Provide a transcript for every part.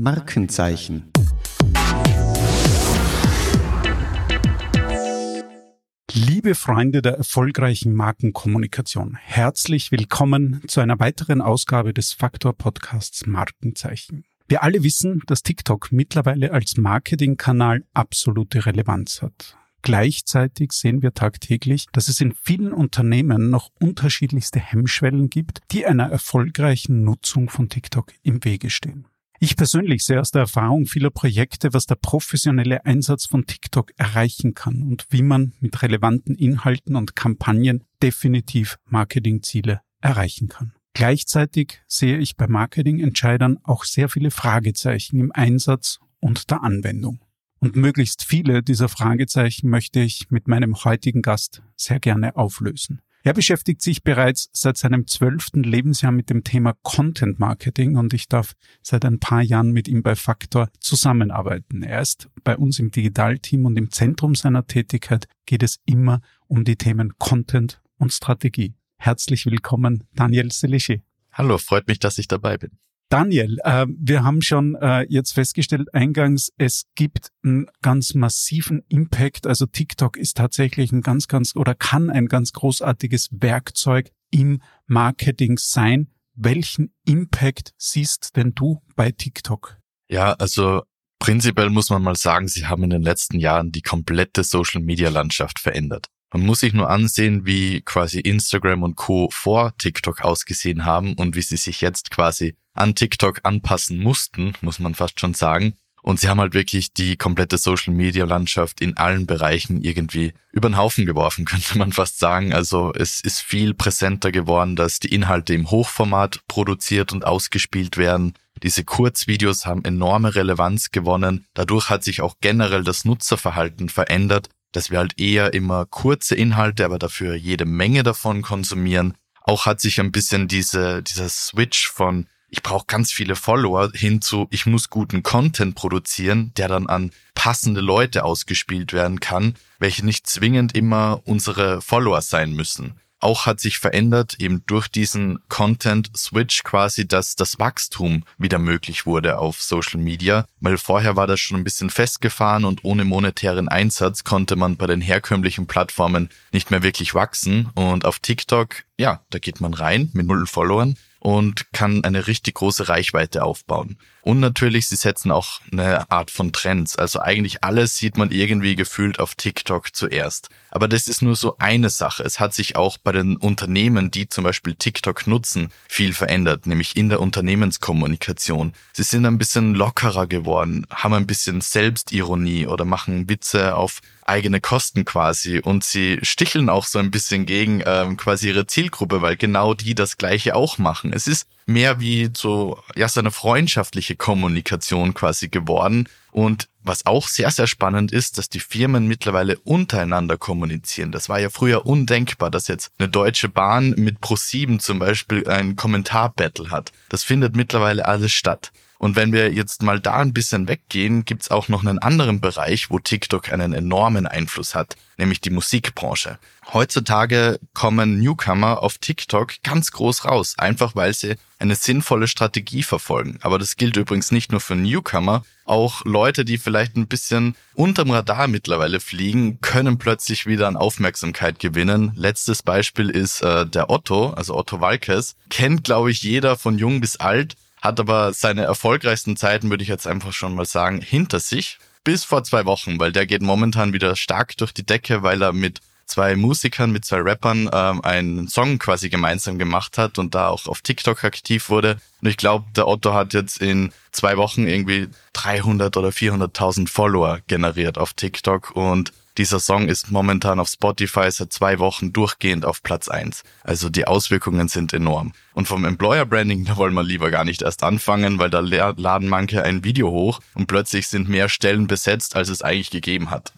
Markenzeichen. Liebe Freunde der erfolgreichen Markenkommunikation, herzlich willkommen zu einer weiteren Ausgabe des Faktor Podcasts Markenzeichen. Wir alle wissen, dass TikTok mittlerweile als Marketingkanal absolute Relevanz hat. Gleichzeitig sehen wir tagtäglich, dass es in vielen Unternehmen noch unterschiedlichste Hemmschwellen gibt, die einer erfolgreichen Nutzung von TikTok im Wege stehen. Ich persönlich sehe aus der Erfahrung vieler Projekte, was der professionelle Einsatz von TikTok erreichen kann und wie man mit relevanten Inhalten und Kampagnen definitiv Marketingziele erreichen kann. Gleichzeitig sehe ich bei Marketingentscheidern auch sehr viele Fragezeichen im Einsatz und der Anwendung. Und möglichst viele dieser Fragezeichen möchte ich mit meinem heutigen Gast sehr gerne auflösen. Er beschäftigt sich bereits seit seinem zwölften Lebensjahr mit dem Thema Content Marketing und ich darf seit ein paar Jahren mit ihm bei Faktor zusammenarbeiten. Er ist bei uns im Digitalteam und im Zentrum seiner Tätigkeit geht es immer um die Themen Content und Strategie. Herzlich willkommen, Daniel Selischi. Hallo, freut mich, dass ich dabei bin. Daniel, äh, wir haben schon äh, jetzt festgestellt eingangs, es gibt einen ganz massiven Impact. Also TikTok ist tatsächlich ein ganz, ganz oder kann ein ganz großartiges Werkzeug im Marketing sein. Welchen Impact siehst denn du bei TikTok? Ja, also prinzipiell muss man mal sagen, sie haben in den letzten Jahren die komplette Social-Media-Landschaft verändert. Man muss sich nur ansehen, wie quasi Instagram und Co. vor TikTok ausgesehen haben und wie sie sich jetzt quasi an TikTok anpassen mussten, muss man fast schon sagen. Und sie haben halt wirklich die komplette Social Media Landschaft in allen Bereichen irgendwie über den Haufen geworfen, könnte man fast sagen. Also es ist viel präsenter geworden, dass die Inhalte im Hochformat produziert und ausgespielt werden. Diese Kurzvideos haben enorme Relevanz gewonnen. Dadurch hat sich auch generell das Nutzerverhalten verändert dass wir halt eher immer kurze Inhalte, aber dafür jede Menge davon konsumieren. Auch hat sich ein bisschen diese, dieser Switch von ich brauche ganz viele Follower hin zu ich muss guten Content produzieren, der dann an passende Leute ausgespielt werden kann, welche nicht zwingend immer unsere Follower sein müssen. Auch hat sich verändert, eben durch diesen Content-Switch quasi, dass das Wachstum wieder möglich wurde auf Social Media, weil vorher war das schon ein bisschen festgefahren und ohne monetären Einsatz konnte man bei den herkömmlichen Plattformen nicht mehr wirklich wachsen. Und auf TikTok, ja, da geht man rein mit null Followern und kann eine richtig große Reichweite aufbauen. Und natürlich, sie setzen auch eine Art von Trends. Also eigentlich alles sieht man irgendwie gefühlt auf TikTok zuerst. Aber das ist nur so eine Sache. Es hat sich auch bei den Unternehmen, die zum Beispiel TikTok nutzen, viel verändert, nämlich in der Unternehmenskommunikation. Sie sind ein bisschen lockerer geworden, haben ein bisschen Selbstironie oder machen Witze auf eigene Kosten quasi und sie sticheln auch so ein bisschen gegen ähm, quasi ihre Zielgruppe, weil genau die das gleiche auch machen. Es ist mehr wie so, ja, so eine freundschaftliche Kommunikation quasi geworden. Und was auch sehr, sehr spannend ist, dass die Firmen mittlerweile untereinander kommunizieren. Das war ja früher undenkbar, dass jetzt eine Deutsche Bahn mit Pro7 zum Beispiel ein Kommentarbattle hat. Das findet mittlerweile alles statt. Und wenn wir jetzt mal da ein bisschen weggehen, gibt's auch noch einen anderen Bereich, wo TikTok einen enormen Einfluss hat, nämlich die Musikbranche. Heutzutage kommen Newcomer auf TikTok ganz groß raus, einfach weil sie eine sinnvolle Strategie verfolgen. Aber das gilt übrigens nicht nur für Newcomer, auch Leute, die vielleicht ein bisschen unterm Radar mittlerweile fliegen, können plötzlich wieder an Aufmerksamkeit gewinnen. Letztes Beispiel ist äh, der Otto, also Otto Walkes. Kennt, glaube ich, jeder von jung bis alt hat aber seine erfolgreichsten Zeiten, würde ich jetzt einfach schon mal sagen, hinter sich. Bis vor zwei Wochen, weil der geht momentan wieder stark durch die Decke, weil er mit zwei Musikern, mit zwei Rappern ähm, einen Song quasi gemeinsam gemacht hat und da auch auf TikTok aktiv wurde. Und ich glaube, der Otto hat jetzt in zwei Wochen irgendwie 300 oder 400.000 Follower generiert auf TikTok und dieser Song ist momentan auf Spotify seit zwei Wochen durchgehend auf Platz eins. Also die Auswirkungen sind enorm. Und vom Employer Branding, da wollen wir lieber gar nicht erst anfangen, weil da laden manche ein Video hoch und plötzlich sind mehr Stellen besetzt, als es eigentlich gegeben hat.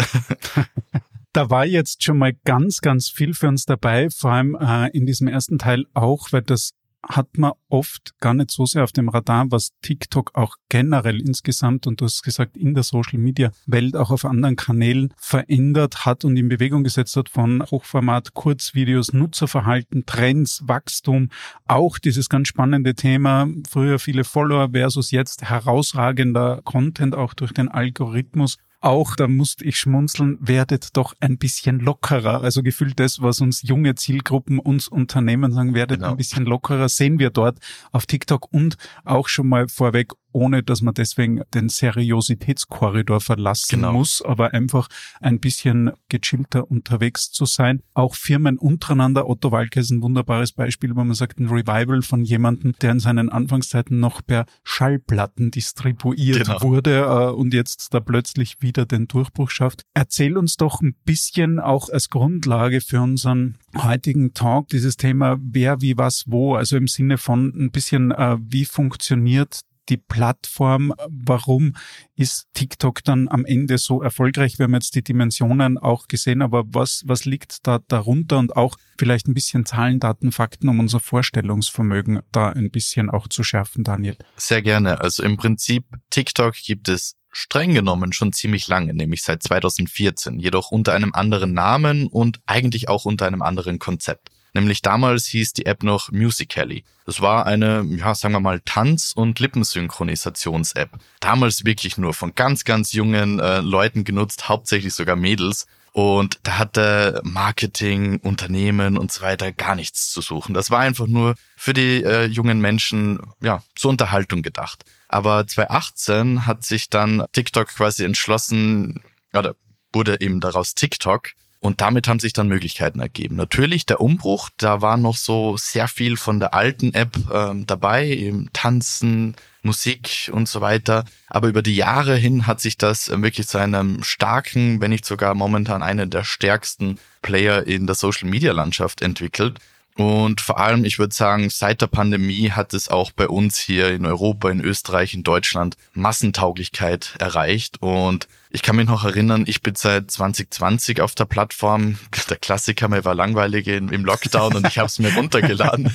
da war jetzt schon mal ganz, ganz viel für uns dabei, vor allem äh, in diesem ersten Teil auch, weil das hat man oft gar nicht so sehr auf dem Radar, was TikTok auch generell insgesamt und du hast gesagt, in der Social Media Welt auch auf anderen Kanälen verändert hat und in Bewegung gesetzt hat von Hochformat, Kurzvideos, Nutzerverhalten, Trends, Wachstum, auch dieses ganz spannende Thema, früher viele Follower versus jetzt herausragender Content auch durch den Algorithmus auch, da musste ich schmunzeln, werdet doch ein bisschen lockerer. Also gefühlt das, was uns junge Zielgruppen, uns Unternehmen sagen, werdet genau. ein bisschen lockerer, sehen wir dort auf TikTok und auch schon mal vorweg ohne dass man deswegen den Seriositätskorridor verlassen genau. muss, aber einfach ein bisschen gechillter unterwegs zu sein. Auch Firmen untereinander, Otto Walke ist ein wunderbares Beispiel, wo man sagt, ein Revival von jemandem, der in seinen Anfangszeiten noch per Schallplatten distribuiert genau. wurde äh, und jetzt da plötzlich wieder den Durchbruch schafft. Erzähl uns doch ein bisschen auch als Grundlage für unseren heutigen Talk dieses Thema wer, wie, was, wo, also im Sinne von ein bisschen, äh, wie funktioniert die Plattform. Warum ist TikTok dann am Ende so erfolgreich? Wir haben jetzt die Dimensionen auch gesehen, aber was, was liegt da darunter und auch vielleicht ein bisschen Zahlen, Daten, Fakten, um unser Vorstellungsvermögen da ein bisschen auch zu schärfen, Daniel? Sehr gerne. Also im Prinzip TikTok gibt es streng genommen schon ziemlich lange, nämlich seit 2014, jedoch unter einem anderen Namen und eigentlich auch unter einem anderen Konzept. Nämlich damals hieß die App noch Musical.ly. Das war eine, ja, sagen wir mal, Tanz- und Lippensynchronisations-App. Damals wirklich nur von ganz, ganz jungen äh, Leuten genutzt, hauptsächlich sogar Mädels. Und da hatte Marketing, Unternehmen und so weiter gar nichts zu suchen. Das war einfach nur für die äh, jungen Menschen, ja, zur Unterhaltung gedacht. Aber 2018 hat sich dann TikTok quasi entschlossen, oder wurde eben daraus TikTok, und damit haben sich dann Möglichkeiten ergeben. Natürlich der Umbruch, da war noch so sehr viel von der alten App ähm, dabei, eben Tanzen, Musik und so weiter. Aber über die Jahre hin hat sich das äh, wirklich zu einem starken, wenn nicht sogar momentan einen der stärksten Player in der Social Media Landschaft entwickelt. Und vor allem, ich würde sagen, seit der Pandemie hat es auch bei uns hier in Europa, in Österreich, in Deutschland Massentauglichkeit erreicht. Und ich kann mich noch erinnern, ich bin seit 2020 auf der Plattform. Der Klassiker, mir war langweilig im Lockdown und ich habe es mir runtergeladen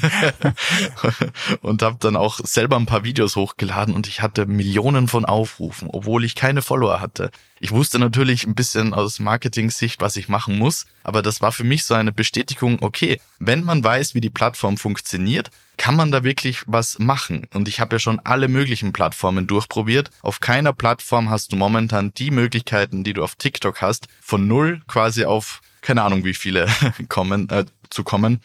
und habe dann auch selber ein paar Videos hochgeladen und ich hatte Millionen von Aufrufen, obwohl ich keine Follower hatte. Ich wusste natürlich ein bisschen aus Marketing-Sicht, was ich machen muss, aber das war für mich so eine Bestätigung, okay, wenn man weiß, wie die Plattform funktioniert, kann man da wirklich was machen? Und ich habe ja schon alle möglichen Plattformen durchprobiert. Auf keiner Plattform hast du momentan die Möglichkeiten, die du auf TikTok hast, von null quasi auf keine Ahnung wie viele kommen äh, zu kommen.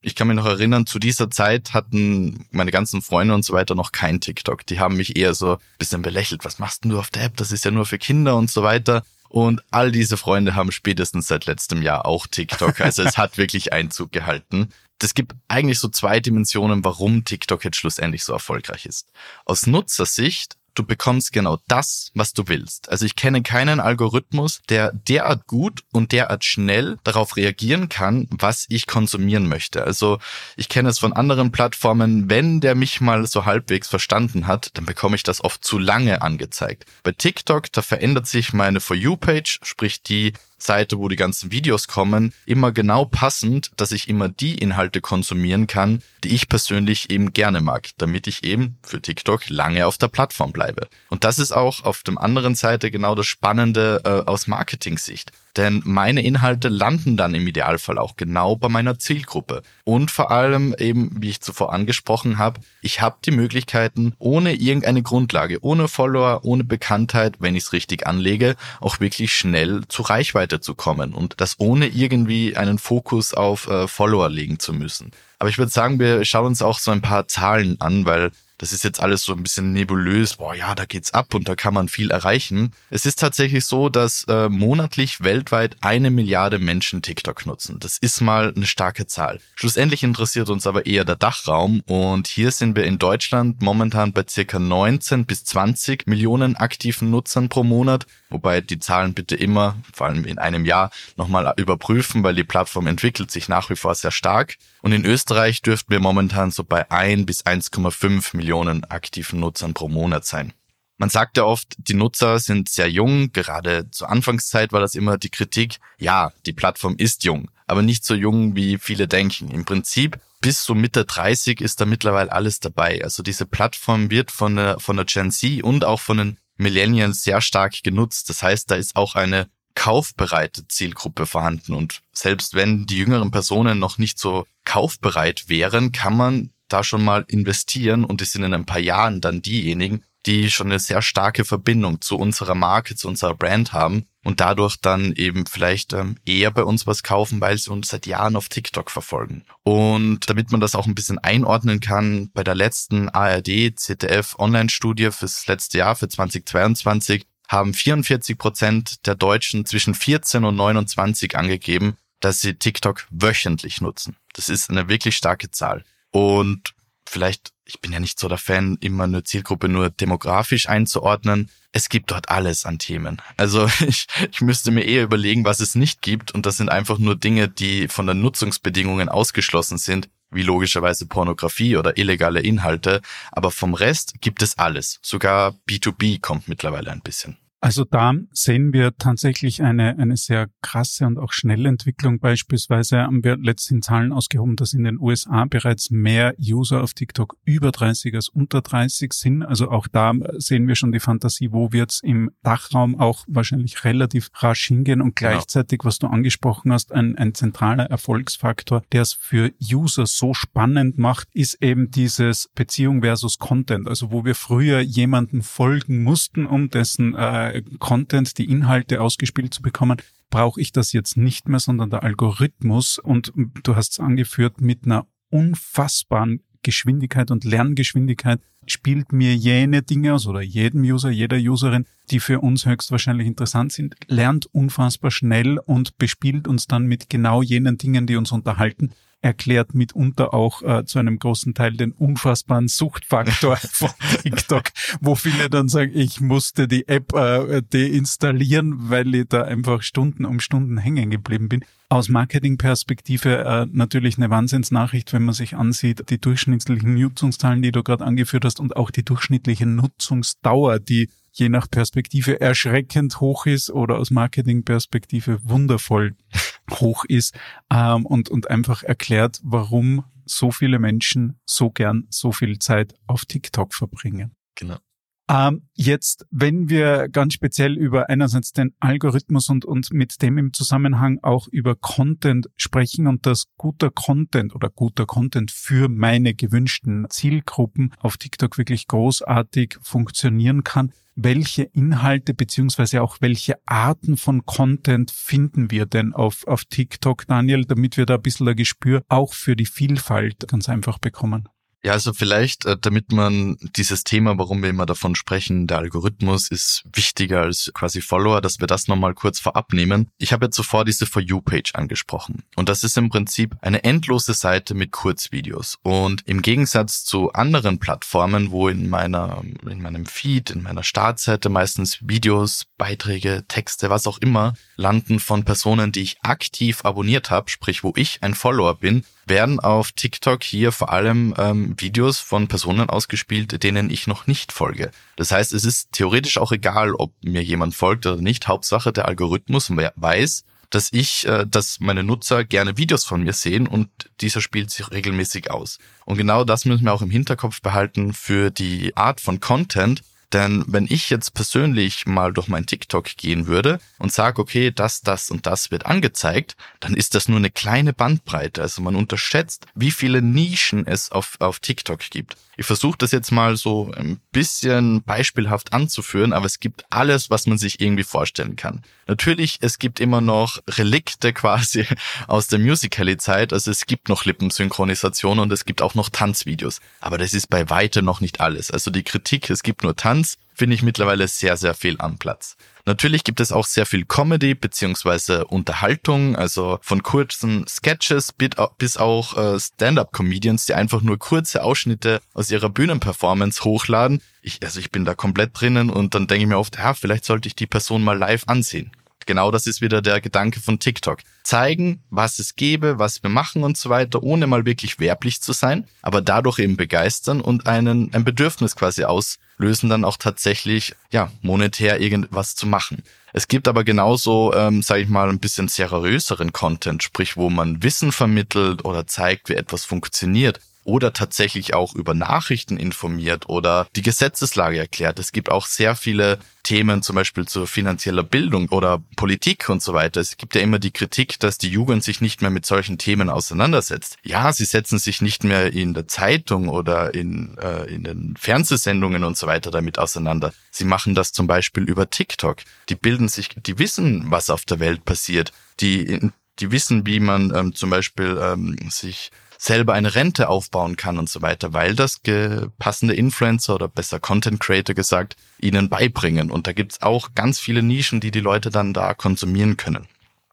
Ich kann mich noch erinnern, zu dieser Zeit hatten meine ganzen Freunde und so weiter noch kein TikTok. Die haben mich eher so ein bisschen belächelt. Was machst denn du auf der App? Das ist ja nur für Kinder und so weiter. Und all diese Freunde haben spätestens seit letztem Jahr auch TikTok. Also es hat wirklich Einzug gehalten das gibt eigentlich so zwei Dimensionen, warum TikTok jetzt schlussendlich so erfolgreich ist. Aus Nutzersicht du bekommst genau das, was du willst. Also ich kenne keinen Algorithmus, der derart gut und derart schnell darauf reagieren kann, was ich konsumieren möchte. Also ich kenne es von anderen Plattformen, wenn der mich mal so halbwegs verstanden hat, dann bekomme ich das oft zu lange angezeigt. Bei TikTok, da verändert sich meine For You-Page, sprich die Seite, wo die ganzen Videos kommen, immer genau passend, dass ich immer die Inhalte konsumieren kann, die ich persönlich eben gerne mag, damit ich eben für TikTok lange auf der Plattform bleibe. Und das ist auch auf dem anderen Seite genau das Spannende äh, aus Marketing-Sicht. Denn meine Inhalte landen dann im Idealfall auch genau bei meiner Zielgruppe. Und vor allem eben, wie ich zuvor angesprochen habe, ich habe die Möglichkeiten, ohne irgendeine Grundlage, ohne Follower, ohne Bekanntheit, wenn ich es richtig anlege, auch wirklich schnell zu Reichweite zu kommen. Und das ohne irgendwie einen Fokus auf äh, Follower legen zu müssen. Aber ich würde sagen, wir schauen uns auch so ein paar Zahlen an, weil das ist jetzt alles so ein bisschen nebulös, boah ja, da geht's ab und da kann man viel erreichen. Es ist tatsächlich so, dass äh, monatlich weltweit eine Milliarde Menschen TikTok nutzen. Das ist mal eine starke Zahl. Schlussendlich interessiert uns aber eher der Dachraum und hier sind wir in Deutschland momentan bei circa 19 bis 20 Millionen aktiven Nutzern pro Monat Wobei die Zahlen bitte immer, vor allem in einem Jahr, nochmal überprüfen, weil die Plattform entwickelt sich nach wie vor sehr stark. Und in Österreich dürften wir momentan so bei 1 bis 1,5 Millionen aktiven Nutzern pro Monat sein. Man sagt ja oft, die Nutzer sind sehr jung. Gerade zur Anfangszeit war das immer die Kritik. Ja, die Plattform ist jung, aber nicht so jung, wie viele denken. Im Prinzip bis so Mitte 30 ist da mittlerweile alles dabei. Also diese Plattform wird von der, von der Gen Z und auch von den Millennials sehr stark genutzt. Das heißt, da ist auch eine kaufbereite Zielgruppe vorhanden. Und selbst wenn die jüngeren Personen noch nicht so kaufbereit wären, kann man da schon mal investieren und es sind in ein paar Jahren dann diejenigen, die schon eine sehr starke Verbindung zu unserer Marke, zu unserer Brand haben und dadurch dann eben vielleicht ähm, eher bei uns was kaufen, weil sie uns seit Jahren auf TikTok verfolgen. Und damit man das auch ein bisschen einordnen kann, bei der letzten ARD ZDF Online-Studie fürs letzte Jahr, für 2022, haben 44 Prozent der Deutschen zwischen 14 und 29 angegeben, dass sie TikTok wöchentlich nutzen. Das ist eine wirklich starke Zahl. Und vielleicht, ich bin ja nicht so der Fan, immer eine Zielgruppe nur demografisch einzuordnen. Es gibt dort alles an Themen. Also ich, ich müsste mir eher überlegen, was es nicht gibt. Und das sind einfach nur Dinge, die von den Nutzungsbedingungen ausgeschlossen sind, wie logischerweise Pornografie oder illegale Inhalte. Aber vom Rest gibt es alles. Sogar B2B kommt mittlerweile ein bisschen. Also da sehen wir tatsächlich eine, eine sehr krasse und auch schnelle Entwicklung. Beispielsweise haben wir letztens Zahlen ausgehoben, dass in den USA bereits mehr User auf TikTok über 30 als unter 30 sind. Also auch da sehen wir schon die Fantasie, wo wird es im Dachraum auch wahrscheinlich relativ rasch hingehen und genau. gleichzeitig, was du angesprochen hast, ein, ein zentraler Erfolgsfaktor, der es für User so spannend macht, ist eben dieses Beziehung versus Content. Also wo wir früher jemanden folgen mussten, um dessen äh, Content, die Inhalte ausgespielt zu bekommen, brauche ich das jetzt nicht mehr, sondern der Algorithmus. Und du hast es angeführt mit einer unfassbaren Geschwindigkeit und Lerngeschwindigkeit spielt mir jene Dinge aus oder jedem User, jeder Userin, die für uns höchstwahrscheinlich interessant sind, lernt unfassbar schnell und bespielt uns dann mit genau jenen Dingen, die uns unterhalten erklärt mitunter auch äh, zu einem großen Teil den unfassbaren Suchtfaktor von TikTok, wo viele dann sagen, ich musste die App äh, deinstallieren, weil ich da einfach Stunden um Stunden hängen geblieben bin. Aus Marketingperspektive äh, natürlich eine Wahnsinnsnachricht, wenn man sich ansieht, die durchschnittlichen Nutzungszahlen, die du gerade angeführt hast und auch die durchschnittliche Nutzungsdauer, die je nach Perspektive erschreckend hoch ist oder aus Marketingperspektive wundervoll hoch ist ähm, und, und einfach erklärt, warum so viele Menschen so gern so viel Zeit auf TikTok verbringen. Genau. Ähm, jetzt, wenn wir ganz speziell über einerseits den Algorithmus und, und mit dem im Zusammenhang auch über Content sprechen und dass guter Content oder guter Content für meine gewünschten Zielgruppen auf TikTok wirklich großartig funktionieren kann, welche Inhalte beziehungsweise auch welche Arten von Content finden wir denn auf, auf TikTok, Daniel, damit wir da ein bisschen ein Gespür auch für die Vielfalt ganz einfach bekommen? Ja, also vielleicht, äh, damit man dieses Thema, warum wir immer davon sprechen, der Algorithmus ist wichtiger als quasi Follower, dass wir das nochmal kurz vorab nehmen. Ich habe jetzt zuvor diese For You-Page angesprochen. Und das ist im Prinzip eine endlose Seite mit Kurzvideos. Und im Gegensatz zu anderen Plattformen, wo in meiner, in meinem Feed, in meiner Startseite meistens Videos, Beiträge, Texte, was auch immer, landen von Personen, die ich aktiv abonniert habe, sprich, wo ich ein Follower bin, werden auf TikTok hier vor allem ähm, Videos von Personen ausgespielt, denen ich noch nicht folge. Das heißt, es ist theoretisch auch egal, ob mir jemand folgt oder nicht. Hauptsache der Algorithmus weiß, dass ich, äh, dass meine Nutzer gerne Videos von mir sehen und dieser spielt sich regelmäßig aus. Und genau das müssen wir auch im Hinterkopf behalten für die Art von Content, denn wenn ich jetzt persönlich mal durch mein TikTok gehen würde und sage, okay, das, das und das wird angezeigt, dann ist das nur eine kleine Bandbreite. Also man unterschätzt, wie viele Nischen es auf, auf TikTok gibt. Ich versuche das jetzt mal so ein bisschen beispielhaft anzuführen, aber es gibt alles, was man sich irgendwie vorstellen kann. Natürlich, es gibt immer noch Relikte quasi aus der Musical.ly-Zeit, also es gibt noch Lippensynchronisation und es gibt auch noch Tanzvideos. Aber das ist bei weitem noch nicht alles. Also die Kritik, es gibt nur Tanz, finde ich mittlerweile sehr, sehr viel am Platz. Natürlich gibt es auch sehr viel Comedy beziehungsweise Unterhaltung, also von kurzen Sketches bis auch äh, Stand-up-Comedians, die einfach nur kurze Ausschnitte aus ihrer Bühnenperformance hochladen. Ich, also ich bin da komplett drinnen und dann denke ich mir oft, ja, vielleicht sollte ich die Person mal live ansehen Genau das ist wieder der Gedanke von TikTok. Zeigen, was es gäbe, was wir machen und so weiter, ohne mal wirklich werblich zu sein, aber dadurch eben begeistern und einen, ein Bedürfnis quasi auslösen, dann auch tatsächlich, ja, monetär irgendwas zu machen. Es gibt aber genauso, ähm, sage ich mal, ein bisschen seriöseren Content, sprich, wo man Wissen vermittelt oder zeigt, wie etwas funktioniert oder tatsächlich auch über Nachrichten informiert oder die Gesetzeslage erklärt. Es gibt auch sehr viele Themen, zum Beispiel zur finanzieller Bildung oder Politik und so weiter. Es gibt ja immer die Kritik, dass die Jugend sich nicht mehr mit solchen Themen auseinandersetzt. Ja, sie setzen sich nicht mehr in der Zeitung oder in, äh, in den Fernsehsendungen und so weiter damit auseinander. Sie machen das zum Beispiel über TikTok. Die bilden sich, die wissen, was auf der Welt passiert. Die, die wissen, wie man ähm, zum Beispiel ähm, sich selber eine Rente aufbauen kann und so weiter, weil das passende Influencer oder besser Content Creator gesagt ihnen beibringen. Und da gibt's auch ganz viele Nischen, die die Leute dann da konsumieren können.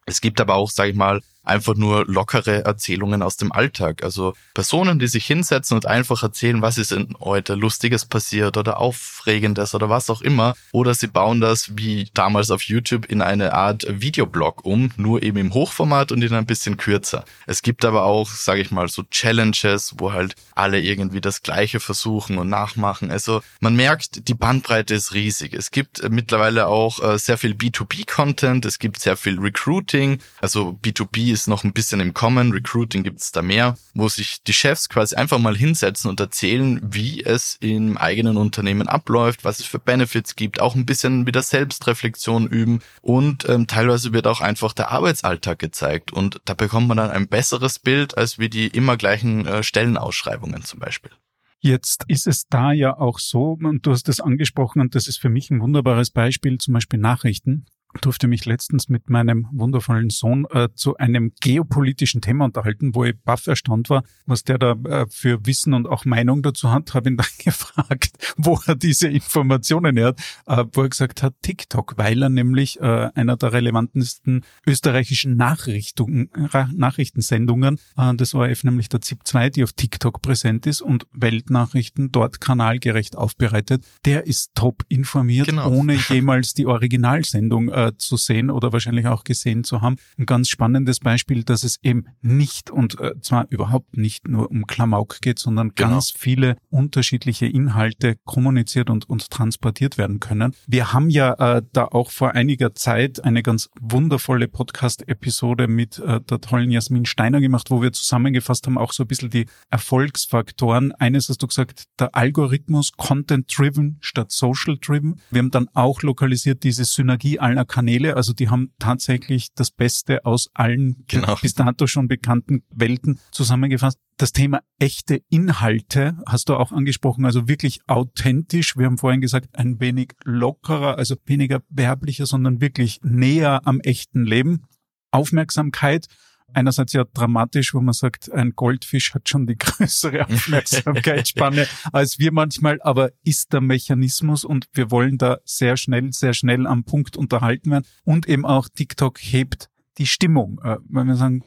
Es gibt aber auch, sage ich mal, einfach nur lockere Erzählungen aus dem Alltag. Also Personen, die sich hinsetzen und einfach erzählen, was ist denn heute Lustiges passiert oder Aufregendes oder was auch immer. Oder sie bauen das wie damals auf YouTube in eine Art Videoblog um, nur eben im Hochformat und in ein bisschen kürzer. Es gibt aber auch, sage ich mal, so Challenges, wo halt alle irgendwie das Gleiche versuchen und nachmachen. Also man merkt, die Bandbreite ist riesig. Es gibt mittlerweile auch äh, sehr viel B2B-Content, es gibt sehr viel Recruiting. Also B2B ist noch ein bisschen im Kommen, Recruiting gibt es da mehr, wo sich die Chefs quasi einfach mal hinsetzen und erzählen, wie es im eigenen Unternehmen abläuft, was es für Benefits gibt, auch ein bisschen wieder Selbstreflexion üben und ähm, teilweise wird auch einfach der Arbeitsalltag gezeigt und da bekommt man dann ein besseres Bild als wie die immer gleichen äh, Stellenausschreibungen zum Beispiel. Jetzt ist es da ja auch so, und du hast es angesprochen, und das ist für mich ein wunderbares Beispiel, zum Beispiel Nachrichten durfte mich letztens mit meinem wundervollen Sohn äh, zu einem geopolitischen Thema unterhalten, wo ich baff erstaunt war, was der da äh, für Wissen und auch Meinung dazu hat. Habe ihn dann gefragt, wo er diese Informationen her hat, äh, wo er gesagt hat, TikTok, weil er nämlich äh, einer der relevantesten österreichischen Nachrichten, Nachrichtensendungen äh, des ORF, nämlich der ZIP 2, die auf TikTok präsent ist und Weltnachrichten dort kanalgerecht aufbereitet, der ist top informiert, genau. ohne jemals die Originalsendung äh, äh, zu sehen oder wahrscheinlich auch gesehen zu haben. Ein ganz spannendes Beispiel, dass es eben nicht und äh, zwar überhaupt nicht nur um Klamauk geht, sondern genau. ganz viele unterschiedliche Inhalte kommuniziert und, und transportiert werden können. Wir haben ja äh, da auch vor einiger Zeit eine ganz wundervolle Podcast-Episode mit äh, der tollen Jasmin Steiner gemacht, wo wir zusammengefasst haben, auch so ein bisschen die Erfolgsfaktoren. Eines hast du gesagt, der Algorithmus Content-Driven statt Social-Driven. Wir haben dann auch lokalisiert diese Synergie aller Kanäle. Also die haben tatsächlich das Beste aus allen genau. bis dato schon bekannten Welten zusammengefasst. Das Thema echte Inhalte hast du auch angesprochen, also wirklich authentisch. Wir haben vorhin gesagt, ein wenig lockerer, also weniger werblicher, sondern wirklich näher am echten Leben. Aufmerksamkeit einerseits ja dramatisch, wo man sagt, ein Goldfisch hat schon die größere Aufmerksamkeitsspanne als wir manchmal, aber ist der Mechanismus und wir wollen da sehr schnell, sehr schnell am Punkt unterhalten werden und eben auch TikTok hebt die Stimmung. Äh, wenn wir sagen,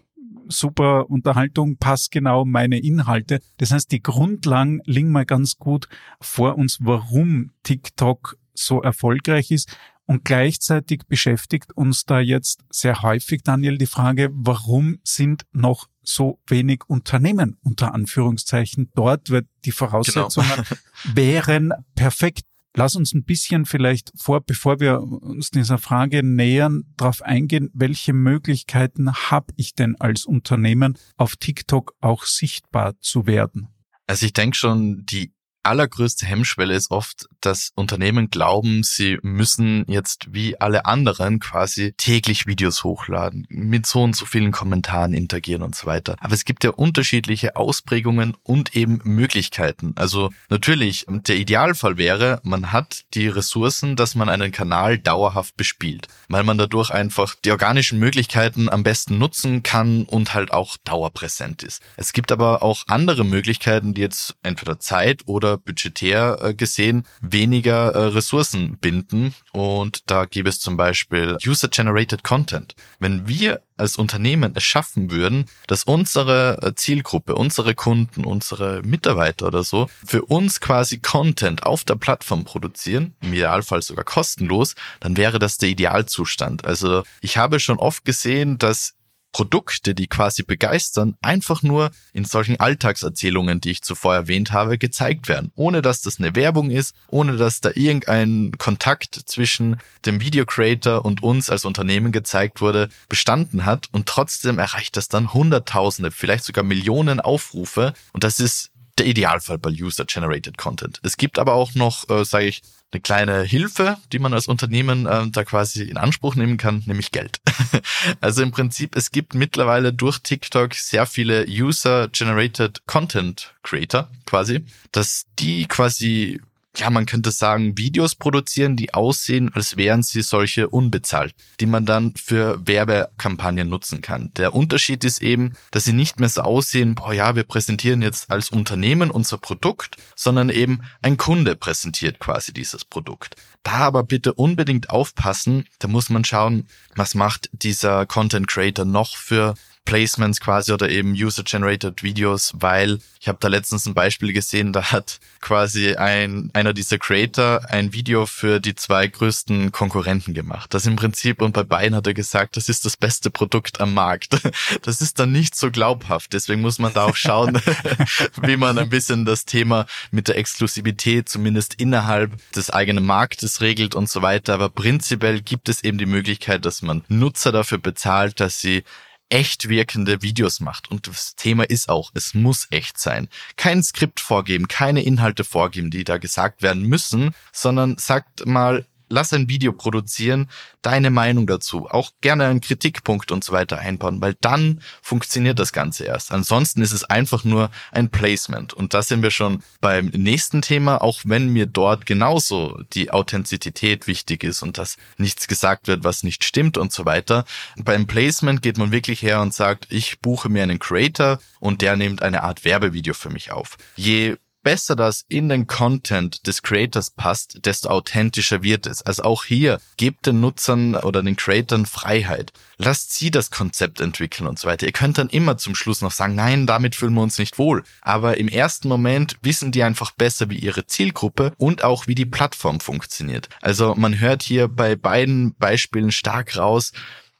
super Unterhaltung, passt genau meine Inhalte. Das heißt, die Grundlagen liegen mal ganz gut vor uns, warum TikTok so erfolgreich ist. Und gleichzeitig beschäftigt uns da jetzt sehr häufig, Daniel, die Frage, warum sind noch so wenig Unternehmen unter Anführungszeichen dort, weil die Voraussetzungen genau. wären perfekt. Lass uns ein bisschen vielleicht vor, bevor wir uns dieser Frage nähern, darauf eingehen, welche Möglichkeiten habe ich denn als Unternehmen auf TikTok auch sichtbar zu werden? Also ich denke schon, die allergrößte Hemmschwelle ist oft, dass Unternehmen glauben, sie müssen jetzt wie alle anderen quasi täglich Videos hochladen, mit so und so vielen Kommentaren interagieren und so weiter. Aber es gibt ja unterschiedliche Ausprägungen und eben Möglichkeiten. Also natürlich, der Idealfall wäre, man hat die Ressourcen, dass man einen Kanal dauerhaft bespielt, weil man dadurch einfach die organischen Möglichkeiten am besten nutzen kann und halt auch dauerpräsent ist. Es gibt aber auch andere Möglichkeiten, die jetzt entweder Zeit oder budgetär äh, gesehen weniger äh, Ressourcen binden. Und da gäbe es zum Beispiel User-Generated Content. Wenn wir als Unternehmen es schaffen würden, dass unsere äh, Zielgruppe, unsere Kunden, unsere Mitarbeiter oder so für uns quasi Content auf der Plattform produzieren, im Idealfall sogar kostenlos, dann wäre das der Idealzustand. Also ich habe schon oft gesehen, dass Produkte, die quasi begeistern, einfach nur in solchen Alltagserzählungen, die ich zuvor erwähnt habe, gezeigt werden. Ohne dass das eine Werbung ist, ohne dass da irgendein Kontakt zwischen dem Video Creator und uns als Unternehmen gezeigt wurde, bestanden hat. Und trotzdem erreicht das dann Hunderttausende, vielleicht sogar Millionen Aufrufe. Und das ist der Idealfall bei User-Generated Content. Es gibt aber auch noch, äh, sage ich, eine kleine Hilfe, die man als Unternehmen äh, da quasi in Anspruch nehmen kann, nämlich Geld. also im Prinzip, es gibt mittlerweile durch TikTok sehr viele User-Generated Content Creator quasi, dass die quasi ja, man könnte sagen, Videos produzieren, die aussehen, als wären sie solche unbezahlt, die man dann für Werbekampagnen nutzen kann. Der Unterschied ist eben, dass sie nicht mehr so aussehen, boah ja, wir präsentieren jetzt als Unternehmen unser Produkt, sondern eben ein Kunde präsentiert quasi dieses Produkt. Da aber bitte unbedingt aufpassen, da muss man schauen, was macht dieser Content Creator noch für Placements quasi oder eben User-Generated Videos, weil ich habe da letztens ein Beispiel gesehen, da hat quasi ein einer dieser Creator ein Video für die zwei größten Konkurrenten gemacht. Das im Prinzip und bei beiden hat er gesagt, das ist das beste Produkt am Markt. Das ist dann nicht so glaubhaft. Deswegen muss man da auch schauen, wie man ein bisschen das Thema mit der Exklusivität zumindest innerhalb des eigenen Marktes regelt und so weiter. Aber prinzipiell gibt es eben die Möglichkeit, dass man Nutzer dafür bezahlt, dass sie echt wirkende Videos macht. Und das Thema ist auch, es muss echt sein. Kein Skript vorgeben, keine Inhalte vorgeben, die da gesagt werden müssen, sondern sagt mal, lass ein Video produzieren, deine Meinung dazu, auch gerne einen Kritikpunkt und so weiter einbauen, weil dann funktioniert das Ganze erst. Ansonsten ist es einfach nur ein Placement. Und da sind wir schon beim nächsten Thema, auch wenn mir dort genauso die Authentizität wichtig ist und dass nichts gesagt wird, was nicht stimmt und so weiter. Beim Placement geht man wirklich her und sagt, ich buche mir einen Creator und der nimmt eine Art Werbevideo für mich auf. Je besser das in den Content des Creators passt, desto authentischer wird es. Also auch hier, gebt den Nutzern oder den Creatoren Freiheit. Lasst sie das Konzept entwickeln und so weiter. Ihr könnt dann immer zum Schluss noch sagen, nein, damit fühlen wir uns nicht wohl. Aber im ersten Moment wissen die einfach besser, wie ihre Zielgruppe und auch wie die Plattform funktioniert. Also man hört hier bei beiden Beispielen stark raus,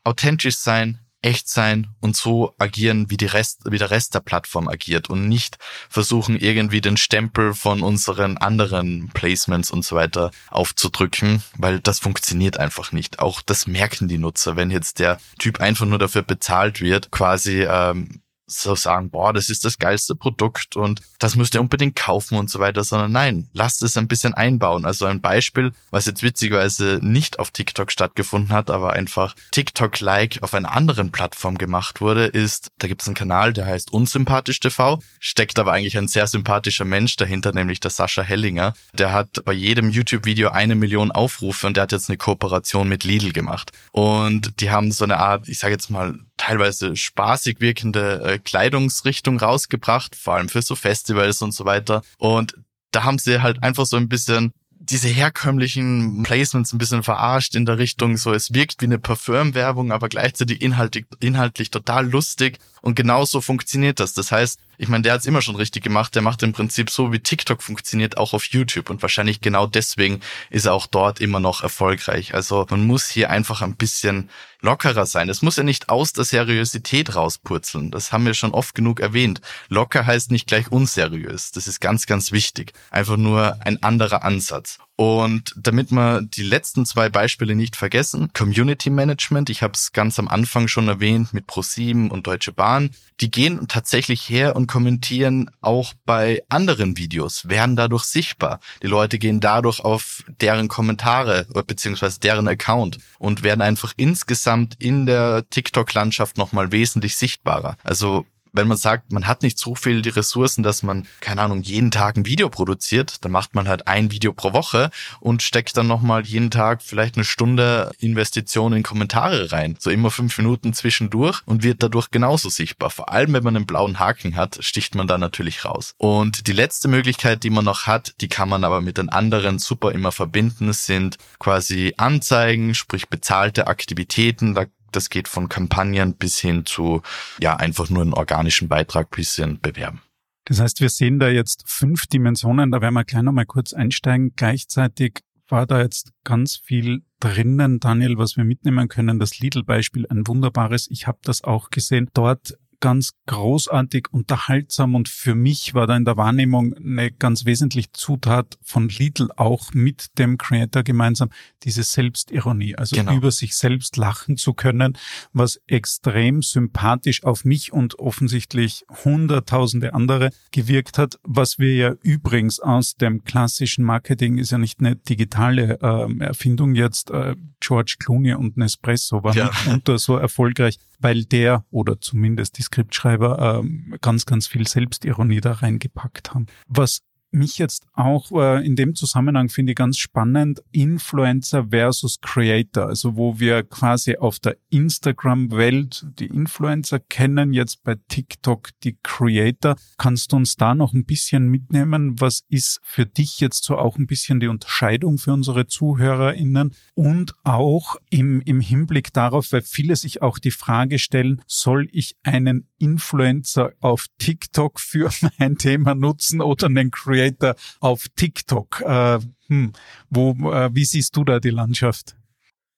authentisch sein, echt sein und so agieren, wie, die Rest, wie der Rest der Plattform agiert und nicht versuchen, irgendwie den Stempel von unseren anderen Placements und so weiter aufzudrücken, weil das funktioniert einfach nicht. Auch das merken die Nutzer, wenn jetzt der Typ einfach nur dafür bezahlt wird, quasi ähm, so sagen, boah, das ist das geilste Produkt und das müsst ihr unbedingt kaufen und so weiter, sondern nein, lasst es ein bisschen einbauen. Also ein Beispiel, was jetzt witzigerweise nicht auf TikTok stattgefunden hat, aber einfach TikTok-like auf einer anderen Plattform gemacht wurde, ist, da gibt es einen Kanal, der heißt Unsympathisch TV, steckt aber eigentlich ein sehr sympathischer Mensch dahinter, nämlich der Sascha Hellinger. Der hat bei jedem YouTube-Video eine Million Aufrufe und der hat jetzt eine Kooperation mit Lidl gemacht. Und die haben so eine Art, ich sage jetzt mal, teilweise spaßig wirkende äh, Kleidungsrichtung rausgebracht, vor allem für so Festivals und so weiter. Und da haben sie halt einfach so ein bisschen diese herkömmlichen Placements ein bisschen verarscht in der Richtung, so es wirkt wie eine Parfümwerbung, aber gleichzeitig inhaltlich, inhaltlich total lustig. Und genauso funktioniert das. Das heißt, ich meine, der hat es immer schon richtig gemacht. Der macht im Prinzip so, wie TikTok funktioniert, auch auf YouTube. Und wahrscheinlich genau deswegen ist er auch dort immer noch erfolgreich. Also man muss hier einfach ein bisschen lockerer sein. Es muss ja nicht aus der Seriosität rauspurzeln. Das haben wir schon oft genug erwähnt. Locker heißt nicht gleich unseriös. Das ist ganz, ganz wichtig. Einfach nur ein anderer Ansatz. Und damit wir die letzten zwei Beispiele nicht vergessen, Community Management, ich habe es ganz am Anfang schon erwähnt mit ProSieben und Deutsche Bahn, die gehen tatsächlich her und kommentieren auch bei anderen Videos, werden dadurch sichtbar. Die Leute gehen dadurch auf deren Kommentare beziehungsweise deren Account und werden einfach insgesamt in der TikTok-Landschaft nochmal wesentlich sichtbarer. Also wenn man sagt, man hat nicht so viel die Ressourcen, dass man, keine Ahnung, jeden Tag ein Video produziert, dann macht man halt ein Video pro Woche und steckt dann nochmal jeden Tag vielleicht eine Stunde Investition in Kommentare rein. So immer fünf Minuten zwischendurch und wird dadurch genauso sichtbar. Vor allem, wenn man einen blauen Haken hat, sticht man da natürlich raus. Und die letzte Möglichkeit, die man noch hat, die kann man aber mit den anderen super immer verbinden, sind quasi Anzeigen, sprich bezahlte Aktivitäten. Da das geht von Kampagnen bis hin zu, ja, einfach nur einen organischen Beitrag bisschen bewerben. Das heißt, wir sehen da jetzt fünf Dimensionen, da werden wir gleich nochmal kurz einsteigen. Gleichzeitig war da jetzt ganz viel drinnen, Daniel, was wir mitnehmen können. Das Lidl-Beispiel, ein wunderbares. Ich habe das auch gesehen. Dort ganz großartig unterhaltsam und für mich war da in der Wahrnehmung eine ganz wesentliche Zutat von Lidl auch mit dem Creator gemeinsam, diese Selbstironie, also genau. über sich selbst lachen zu können, was extrem sympathisch auf mich und offensichtlich hunderttausende andere gewirkt hat, was wir ja übrigens aus dem klassischen Marketing ist ja nicht eine digitale äh, Erfindung jetzt, äh, George Clooney und Nespresso waren ja. unter so erfolgreich, weil der oder zumindest die Skriptschreiber ähm, ganz, ganz viel Selbstironie da reingepackt haben. Was mich jetzt auch äh, in dem Zusammenhang finde ich ganz spannend, Influencer versus Creator, also wo wir quasi auf der Instagram-Welt die Influencer kennen, jetzt bei TikTok die Creator. Kannst du uns da noch ein bisschen mitnehmen? Was ist für dich jetzt so auch ein bisschen die Unterscheidung für unsere ZuhörerInnen und auch im, im Hinblick darauf, weil viele sich auch die Frage stellen, soll ich einen Influencer auf TikTok für mein Thema nutzen oder einen Creator auf TikTok? Äh, hm, wo, äh, wie siehst du da die Landschaft?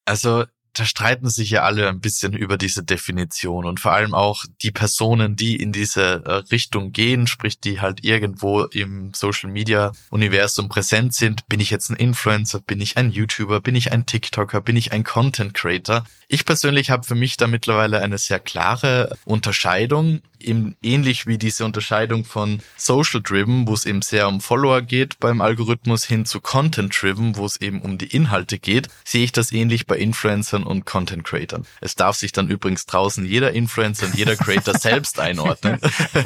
Also da streiten sich ja alle ein bisschen über diese Definition und vor allem auch die Personen, die in diese äh, Richtung gehen, sprich die halt irgendwo im Social Media Universum präsent sind. Bin ich jetzt ein Influencer? Bin ich ein YouTuber? Bin ich ein TikToker? Bin ich ein Content Creator? Ich persönlich habe für mich da mittlerweile eine sehr klare Unterscheidung, eben ähnlich wie diese Unterscheidung von Social Driven, wo es eben sehr um Follower geht beim Algorithmus hin zu Content Driven, wo es eben um die Inhalte geht, sehe ich das ähnlich bei Influencern und Content Creatern. Es darf sich dann übrigens draußen jeder Influencer und jeder Creator selbst einordnen.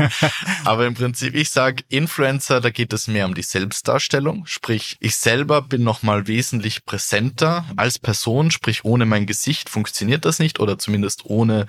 Aber im Prinzip, ich sage Influencer, da geht es mehr um die Selbstdarstellung, sprich ich selber bin nochmal wesentlich präsenter als Person, sprich ohne mein Gesicht funktioniert das nicht oder zumindest ohne,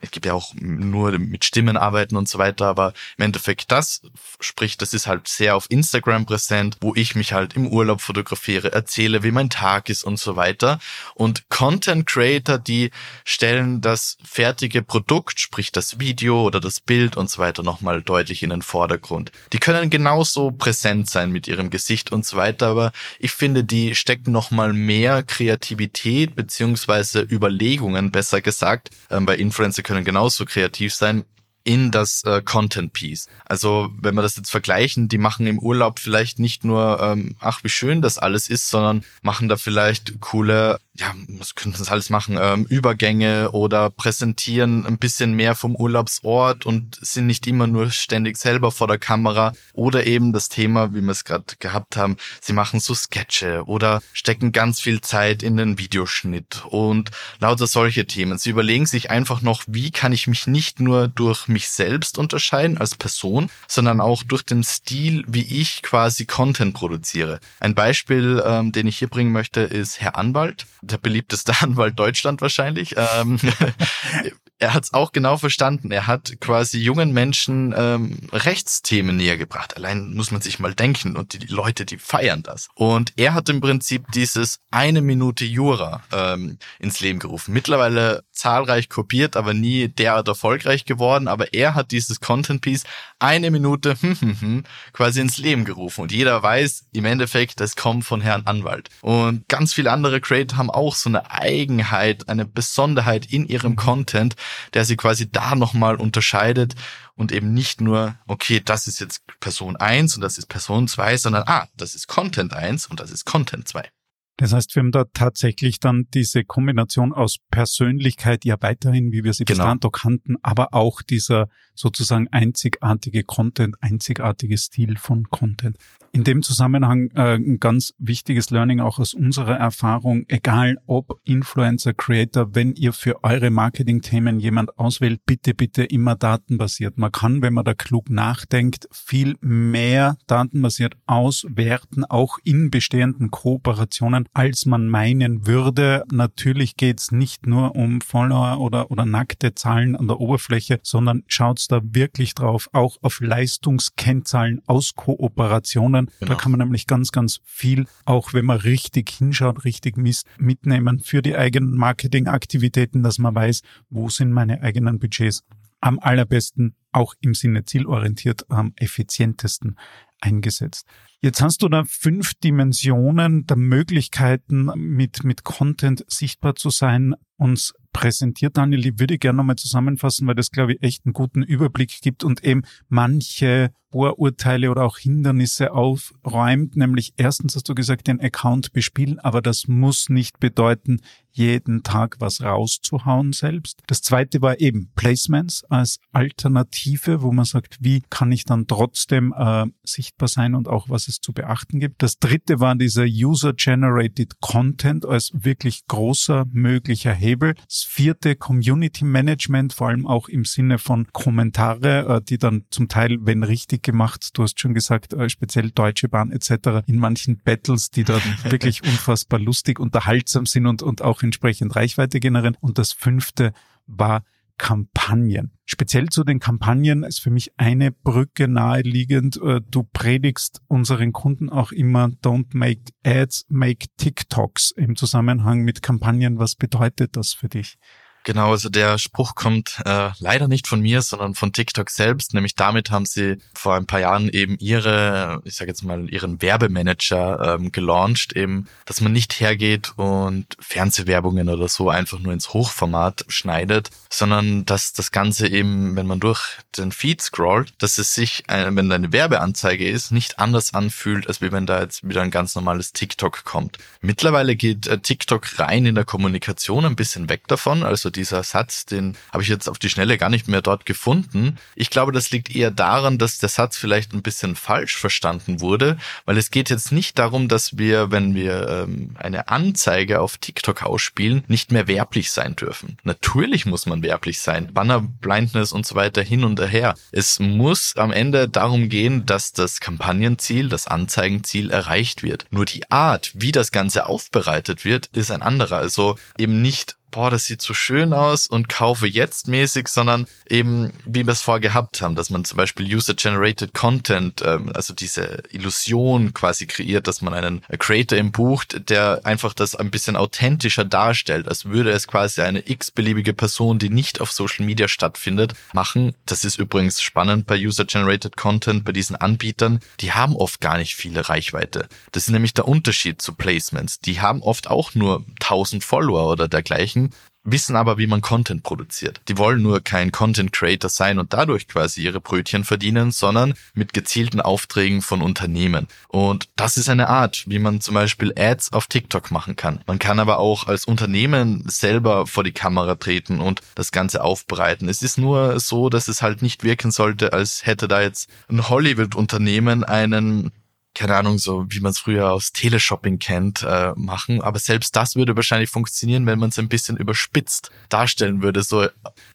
es gibt ja auch nur mit Stimmen arbeiten und so weiter, aber im Endeffekt das, sprich, das ist halt sehr auf Instagram präsent, wo ich mich halt im Urlaub fotografiere, erzähle, wie mein Tag ist und so weiter. Und Content Creator, die stellen das fertige Produkt, sprich das Video oder das Bild und so weiter nochmal deutlich in den Vordergrund. Die können genauso präsent sein mit ihrem Gesicht und so weiter, aber ich finde, die stecken nochmal mehr Kreativität beziehungsweise über Überlegungen, besser gesagt, ähm, bei Influencer können genauso kreativ sein, in das äh, Content Piece. Also wenn wir das jetzt vergleichen, die machen im Urlaub vielleicht nicht nur, ähm, ach wie schön das alles ist, sondern machen da vielleicht coole ja, was könnten das alles machen? Ähm, Übergänge oder präsentieren ein bisschen mehr vom Urlaubsort und sind nicht immer nur ständig selber vor der Kamera. Oder eben das Thema, wie wir es gerade gehabt haben, sie machen so Sketche oder stecken ganz viel Zeit in den Videoschnitt und lauter solche Themen. Sie überlegen sich einfach noch, wie kann ich mich nicht nur durch mich selbst unterscheiden als Person, sondern auch durch den Stil, wie ich quasi Content produziere. Ein Beispiel, ähm, den ich hier bringen möchte, ist Herr Anwalt der beliebteste Anwalt Deutschland wahrscheinlich. Ähm, er hat es auch genau verstanden. Er hat quasi jungen Menschen ähm, Rechtsthemen näher gebracht. Allein muss man sich mal denken und die, die, Leute, die feiern das. Und er hat im Prinzip dieses eine Minute Jura ähm, ins Leben gerufen. Mittlerweile zahlreich kopiert, aber nie derart erfolgreich geworden. Aber er hat dieses Content Piece eine Minute hm, hm, hm, quasi ins Leben gerufen. Und jeder weiß im Endeffekt, das kommt von Herrn Anwalt. Und ganz viele andere Creator haben auch so eine Eigenheit, eine Besonderheit in ihrem Content, der sie quasi da nochmal unterscheidet und eben nicht nur, okay, das ist jetzt Person 1 und das ist Person 2, sondern ah, das ist Content 1 und das ist Content 2. Das heißt, wir haben da tatsächlich dann diese Kombination aus Persönlichkeit ja weiterhin, wie wir sie genau. bis dato kannten, aber auch dieser sozusagen einzigartige Content, einzigartige Stil von Content. In dem Zusammenhang äh, ein ganz wichtiges Learning auch aus unserer Erfahrung, egal ob Influencer, Creator, wenn ihr für eure Marketing-Themen jemand auswählt, bitte, bitte immer datenbasiert. Man kann, wenn man da klug nachdenkt, viel mehr datenbasiert auswerten, auch in bestehenden Kooperationen, als man meinen würde. Natürlich geht's nicht nur um Follower oder, oder nackte Zahlen an der Oberfläche, sondern schaut's da wirklich drauf, auch auf Leistungskennzahlen aus Kooperationen können. Genau. Da kann man nämlich ganz, ganz viel, auch wenn man richtig hinschaut, richtig misst, mitnehmen für die eigenen Marketingaktivitäten, dass man weiß, wo sind meine eigenen Budgets am allerbesten, auch im Sinne zielorientiert, am effizientesten eingesetzt. Jetzt hast du da fünf Dimensionen der Möglichkeiten, mit, mit Content sichtbar zu sein, uns präsentiert, Daniel. Ich würde gerne nochmal zusammenfassen, weil das, glaube ich, echt einen guten Überblick gibt und eben manche Vorurteile oder auch Hindernisse aufräumt. Nämlich erstens hast du gesagt, den Account bespielen, aber das muss nicht bedeuten, jeden Tag was rauszuhauen selbst. Das zweite war eben Placements als Alternative, wo man sagt, wie kann ich dann trotzdem äh, sichtbar sein und auch was es zu beachten gibt. Das dritte war dieser User-Generated Content als wirklich großer möglicher Hebel. Das vierte Community Management, vor allem auch im Sinne von Kommentare, äh, die dann zum Teil, wenn richtig gemacht, du hast schon gesagt, äh, speziell Deutsche Bahn etc., in manchen Battles, die dann wirklich unfassbar lustig, unterhaltsam sind und, und auch entsprechend Reichweite generieren. Und das fünfte war Kampagnen. Speziell zu den Kampagnen ist für mich eine Brücke naheliegend. Äh, du predigst unseren Kunden auch immer, don't make ads, make TikToks im Zusammenhang mit Kampagnen. Was bedeutet das für dich? Genau, also der Spruch kommt äh, leider nicht von mir, sondern von TikTok selbst. Nämlich damit haben sie vor ein paar Jahren eben ihre, ich sage jetzt mal, ihren Werbemanager ähm, gelauncht, eben, dass man nicht hergeht und Fernsehwerbungen oder so einfach nur ins Hochformat schneidet, sondern dass das Ganze eben, wenn man durch den Feed scrollt, dass es sich, äh, wenn da eine Werbeanzeige ist, nicht anders anfühlt, als wenn da jetzt wieder ein ganz normales TikTok kommt. Mittlerweile geht äh, TikTok rein in der Kommunikation ein bisschen weg davon, also dieser Satz, den habe ich jetzt auf die Schnelle gar nicht mehr dort gefunden. Ich glaube, das liegt eher daran, dass der Satz vielleicht ein bisschen falsch verstanden wurde, weil es geht jetzt nicht darum, dass wir, wenn wir ähm, eine Anzeige auf TikTok ausspielen, nicht mehr werblich sein dürfen. Natürlich muss man werblich sein. Banner, Blindness und so weiter hin und her. Es muss am Ende darum gehen, dass das Kampagnenziel, das Anzeigenziel erreicht wird. Nur die Art, wie das Ganze aufbereitet wird, ist ein anderer. Also eben nicht boah, das sieht so schön aus und kaufe jetzt mäßig, sondern eben, wie wir es vorher gehabt haben, dass man zum Beispiel User-Generated Content, ähm, also diese Illusion quasi kreiert, dass man einen Creator im bucht, der einfach das ein bisschen authentischer darstellt, als würde es quasi eine x-beliebige Person, die nicht auf Social Media stattfindet, machen. Das ist übrigens spannend bei User-Generated Content, bei diesen Anbietern. Die haben oft gar nicht viele Reichweite. Das ist nämlich der Unterschied zu Placements. Die haben oft auch nur 1000 Follower oder dergleichen Menschen wissen aber, wie man Content produziert. Die wollen nur kein Content Creator sein und dadurch quasi ihre Brötchen verdienen, sondern mit gezielten Aufträgen von Unternehmen. Und das ist eine Art, wie man zum Beispiel Ads auf TikTok machen kann. Man kann aber auch als Unternehmen selber vor die Kamera treten und das Ganze aufbereiten. Es ist nur so, dass es halt nicht wirken sollte, als hätte da jetzt ein Hollywood-Unternehmen einen keine Ahnung, so wie man es früher aus Teleshopping kennt, äh, machen. Aber selbst das würde wahrscheinlich funktionieren, wenn man es ein bisschen überspitzt darstellen würde. So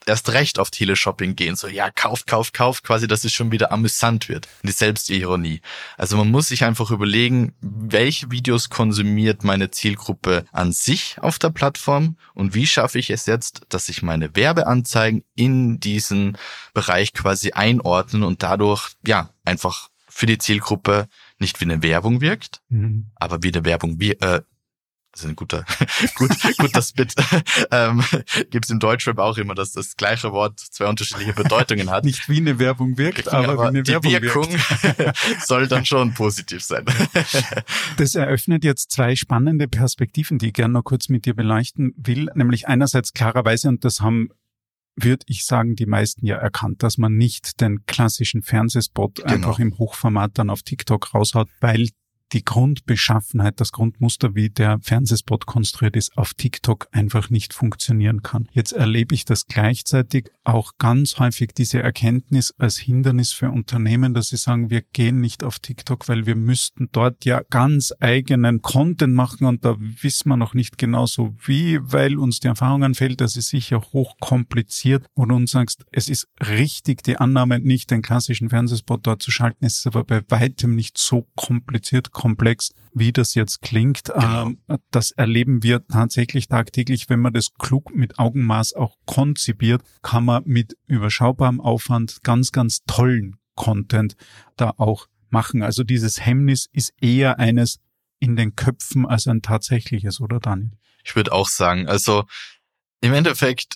erst recht auf Teleshopping gehen. So, ja, kauft, kauft, kauft, quasi, dass es schon wieder amüsant wird. Die Selbstironie. Also man muss sich einfach überlegen, welche Videos konsumiert meine Zielgruppe an sich auf der Plattform und wie schaffe ich es jetzt, dass ich meine Werbeanzeigen in diesen Bereich quasi einordnen und dadurch, ja, einfach für die Zielgruppe nicht wie eine Werbung wirkt, mhm. aber wie eine Werbung wie äh, das ist ein guter, gut, gut das Bit. ähm, Gibt es im Deutschrap auch immer, dass das gleiche Wort zwei unterschiedliche Bedeutungen hat. Nicht wie eine Werbung wirkt, aber, aber wie eine die Werbung Wirkung soll dann schon positiv sein. das eröffnet jetzt zwei spannende Perspektiven, die ich gerne noch kurz mit dir beleuchten will. Nämlich einerseits klarerweise, und das haben würde ich sagen, die meisten ja erkannt, dass man nicht den klassischen Fernsehspot genau. einfach im Hochformat dann auf TikTok raushaut, weil die Grundbeschaffenheit, das Grundmuster, wie der Fernsehspot konstruiert ist, auf TikTok einfach nicht funktionieren kann. Jetzt erlebe ich das gleichzeitig auch ganz häufig diese Erkenntnis als Hindernis für Unternehmen, dass sie sagen, wir gehen nicht auf TikTok, weil wir müssten dort ja ganz eigenen Content machen und da wissen wir noch nicht genau so wie, weil uns die Erfahrung anfällt, das ist sicher hochkompliziert und uns sagst, es ist richtig, die Annahme, nicht den klassischen Fernsehspot dort zu schalten, es ist aber bei weitem nicht so kompliziert, komplex, wie das jetzt klingt. Ähm, das erleben wir tatsächlich tagtäglich. Wenn man das klug mit Augenmaß auch konzipiert, kann man mit überschaubarem Aufwand ganz, ganz tollen Content da auch machen. Also dieses Hemmnis ist eher eines in den Köpfen als ein tatsächliches, oder Daniel? Ich würde auch sagen, also im Endeffekt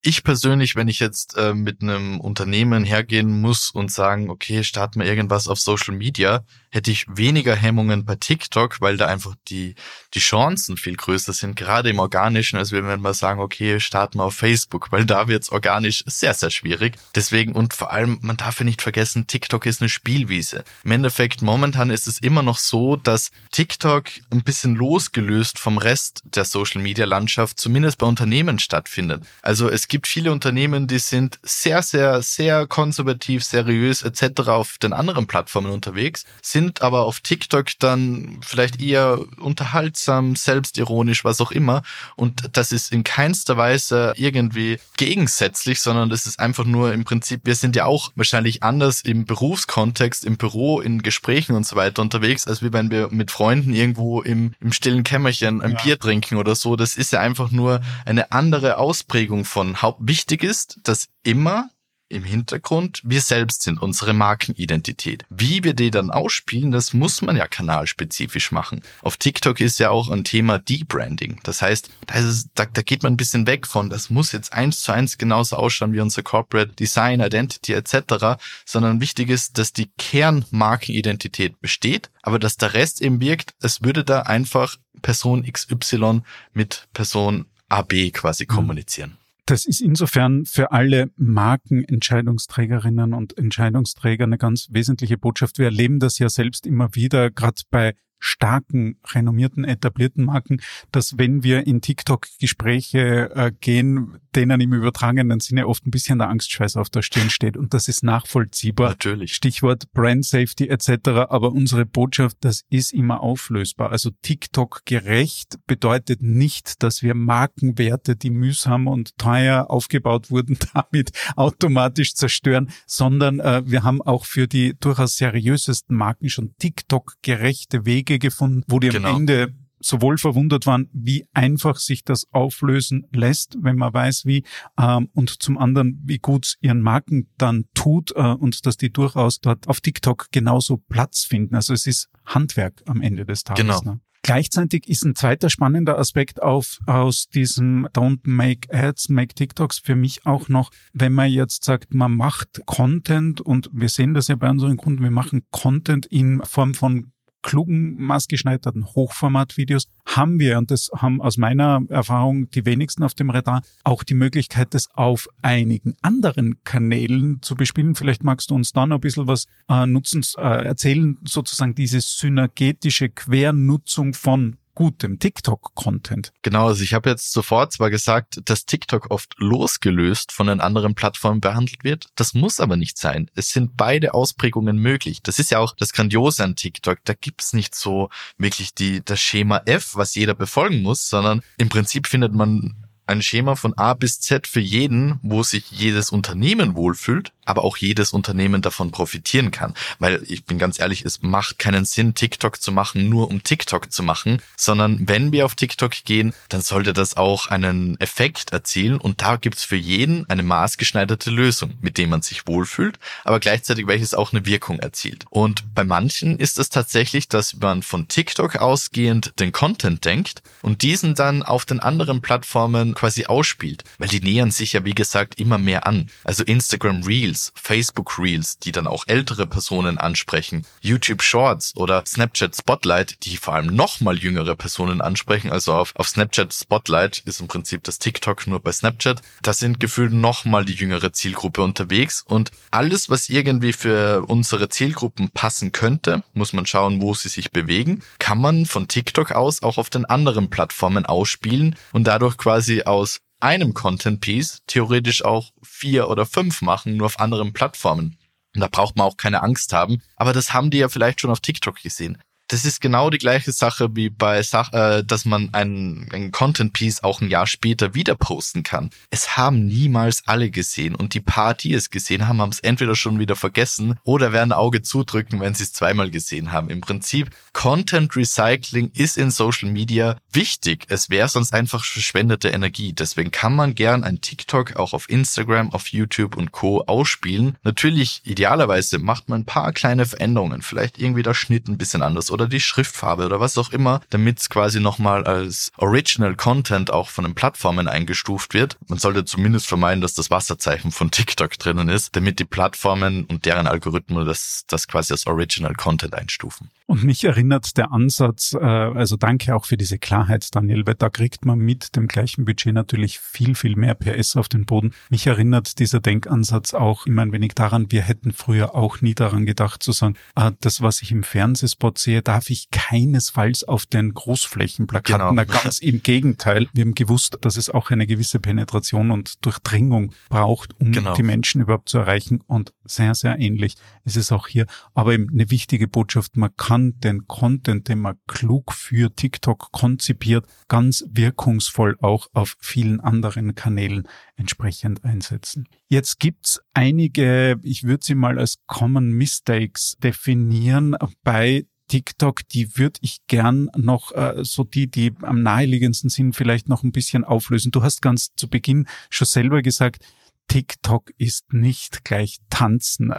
ich persönlich, wenn ich jetzt äh, mit einem Unternehmen hergehen muss und sagen, okay, starten wir irgendwas auf Social Media, hätte ich weniger Hemmungen bei TikTok, weil da einfach die, die Chancen viel größer sind, gerade im Organischen, als wenn wir sagen, okay, starten wir auf Facebook, weil da wird's organisch sehr, sehr schwierig. Deswegen und vor allem, man darf ja nicht vergessen, TikTok ist eine Spielwiese. Im Endeffekt, momentan ist es immer noch so, dass TikTok ein bisschen losgelöst vom Rest der Social Media Landschaft, zumindest bei Unternehmen stattfindet. Also es gibt viele Unternehmen, die sind sehr, sehr, sehr konservativ, seriös etc. auf den anderen Plattformen unterwegs, sind aber auf TikTok dann vielleicht eher unterhaltsam, selbstironisch, was auch immer. Und das ist in keinster Weise irgendwie gegensätzlich, sondern das ist einfach nur im Prinzip, wir sind ja auch wahrscheinlich anders im Berufskontext, im Büro, in Gesprächen und so weiter unterwegs, als wie wenn wir mit Freunden irgendwo im, im stillen Kämmerchen ein ja. Bier trinken oder so. Das ist ja einfach nur eine andere Ausprägung von Haupt wichtig ist, dass immer im Hintergrund wir selbst sind, unsere Markenidentität. Wie wir die dann ausspielen, das muss man ja kanalspezifisch machen. Auf TikTok ist ja auch ein Thema Debranding. Das heißt, da, es, da, da geht man ein bisschen weg von, das muss jetzt eins zu eins genauso ausschauen wie unser Corporate Design, Identity etc., sondern wichtig ist, dass die Kernmarkenidentität besteht, aber dass der Rest eben wirkt, es würde da einfach Person XY mit Person AB quasi mhm. kommunizieren. Das ist insofern für alle Markenentscheidungsträgerinnen und Entscheidungsträger eine ganz wesentliche Botschaft. Wir erleben das ja selbst immer wieder, gerade bei starken, renommierten, etablierten Marken, dass wenn wir in TikTok-Gespräche äh, gehen, denen im übertragenen Sinne oft ein bisschen der Angstschweiß auf der Stirn steht. Und das ist nachvollziehbar. Natürlich. Stichwort Brand Safety etc. Aber unsere Botschaft, das ist immer auflösbar. Also TikTok gerecht bedeutet nicht, dass wir Markenwerte, die mühsam und teuer aufgebaut wurden, damit automatisch zerstören, sondern äh, wir haben auch für die durchaus seriösesten Marken schon TikTok gerechte Wege Wege gefunden, wo die genau. am Ende sowohl verwundert waren, wie einfach sich das auflösen lässt, wenn man weiß, wie, ähm, und zum anderen, wie gut es ihren Marken dann tut äh, und dass die durchaus dort auf TikTok genauso Platz finden. Also es ist Handwerk am Ende des Tages. Genau. Ne? Gleichzeitig ist ein zweiter spannender Aspekt auf, aus diesem Don't Make Ads, Make TikToks für mich auch noch, wenn man jetzt sagt, man macht Content und wir sehen das ja bei unseren Kunden, wir machen Content in Form von klugen, maßgeschneiderten Hochformatvideos haben wir, und das haben aus meiner Erfahrung die wenigsten auf dem Radar, auch die Möglichkeit, das auf einigen anderen Kanälen zu bespielen. Vielleicht magst du uns da noch ein bisschen was äh, nutzen, äh, erzählen, sozusagen diese synergetische Quernutzung von gutem TikTok-Content. Genau, also ich habe jetzt sofort zwar gesagt, dass TikTok oft losgelöst von den anderen Plattformen behandelt wird. Das muss aber nicht sein. Es sind beide Ausprägungen möglich. Das ist ja auch das Grandiose an TikTok. Da gibt's nicht so wirklich die, das Schema F, was jeder befolgen muss, sondern im Prinzip findet man ein Schema von A bis Z für jeden, wo sich jedes Unternehmen wohlfühlt aber auch jedes Unternehmen davon profitieren kann. Weil ich bin ganz ehrlich, es macht keinen Sinn, TikTok zu machen, nur um TikTok zu machen, sondern wenn wir auf TikTok gehen, dann sollte das auch einen Effekt erzielen und da gibt's für jeden eine maßgeschneiderte Lösung, mit dem man sich wohlfühlt, aber gleichzeitig welches auch eine Wirkung erzielt. Und bei manchen ist es tatsächlich, dass man von TikTok ausgehend den Content denkt und diesen dann auf den anderen Plattformen quasi ausspielt. Weil die nähern sich ja, wie gesagt, immer mehr an. Also Instagram Reels, Facebook Reels, die dann auch ältere Personen ansprechen, YouTube Shorts oder Snapchat Spotlight, die vor allem nochmal jüngere Personen ansprechen. Also auf, auf Snapchat Spotlight ist im Prinzip das TikTok nur bei Snapchat. Da sind gefühlt nochmal die jüngere Zielgruppe unterwegs und alles, was irgendwie für unsere Zielgruppen passen könnte, muss man schauen, wo sie sich bewegen, kann man von TikTok aus auch auf den anderen Plattformen ausspielen und dadurch quasi aus einem Content Piece theoretisch auch vier oder fünf machen, nur auf anderen Plattformen. Und da braucht man auch keine Angst haben. Aber das haben die ja vielleicht schon auf TikTok gesehen das ist genau die gleiche Sache wie bei Sach äh, dass man einen, einen Content Piece auch ein Jahr später wieder posten kann. Es haben niemals alle gesehen und die paar, die es gesehen haben, haben es entweder schon wieder vergessen oder werden Auge zudrücken, wenn sie es zweimal gesehen haben. Im Prinzip Content Recycling ist in Social Media wichtig. Es wäre sonst einfach verschwendete Energie. Deswegen kann man gern ein TikTok auch auf Instagram, auf YouTube und Co. ausspielen. Natürlich, idealerweise macht man ein paar kleine Veränderungen. Vielleicht irgendwie der Schnitt ein bisschen anders oder die Schriftfarbe oder was auch immer, damit es quasi nochmal als Original Content auch von den Plattformen eingestuft wird. Man sollte zumindest vermeiden, dass das Wasserzeichen von TikTok drinnen ist, damit die Plattformen und deren Algorithmen das, das quasi als Original Content einstufen. Und mich erinnert der Ansatz, äh, also danke auch für diese Klarheit, Daniel, weil da kriegt man mit dem gleichen Budget natürlich viel, viel mehr PS auf den Boden. Mich erinnert dieser Denkansatz auch immer ein wenig daran, wir hätten früher auch nie daran gedacht zu sagen, ah, das, was ich im Fernsehspot sehe, darf ich keinesfalls auf den Großflächenplakaten. Genau. Ganz im Gegenteil. Wir haben gewusst, dass es auch eine gewisse Penetration und Durchdringung braucht, um genau. die Menschen überhaupt zu erreichen. Und sehr, sehr ähnlich ist es auch hier. Aber eben eine wichtige Botschaft, man kann kann den Content, den man klug für TikTok konzipiert, ganz wirkungsvoll auch auf vielen anderen Kanälen entsprechend einsetzen. Jetzt gibt's einige, ich würde sie mal als Common Mistakes definieren bei TikTok, die würde ich gern noch äh, so die, die am naheliegendsten sind, vielleicht noch ein bisschen auflösen. Du hast ganz zu Beginn schon selber gesagt, TikTok ist nicht gleich tanzen.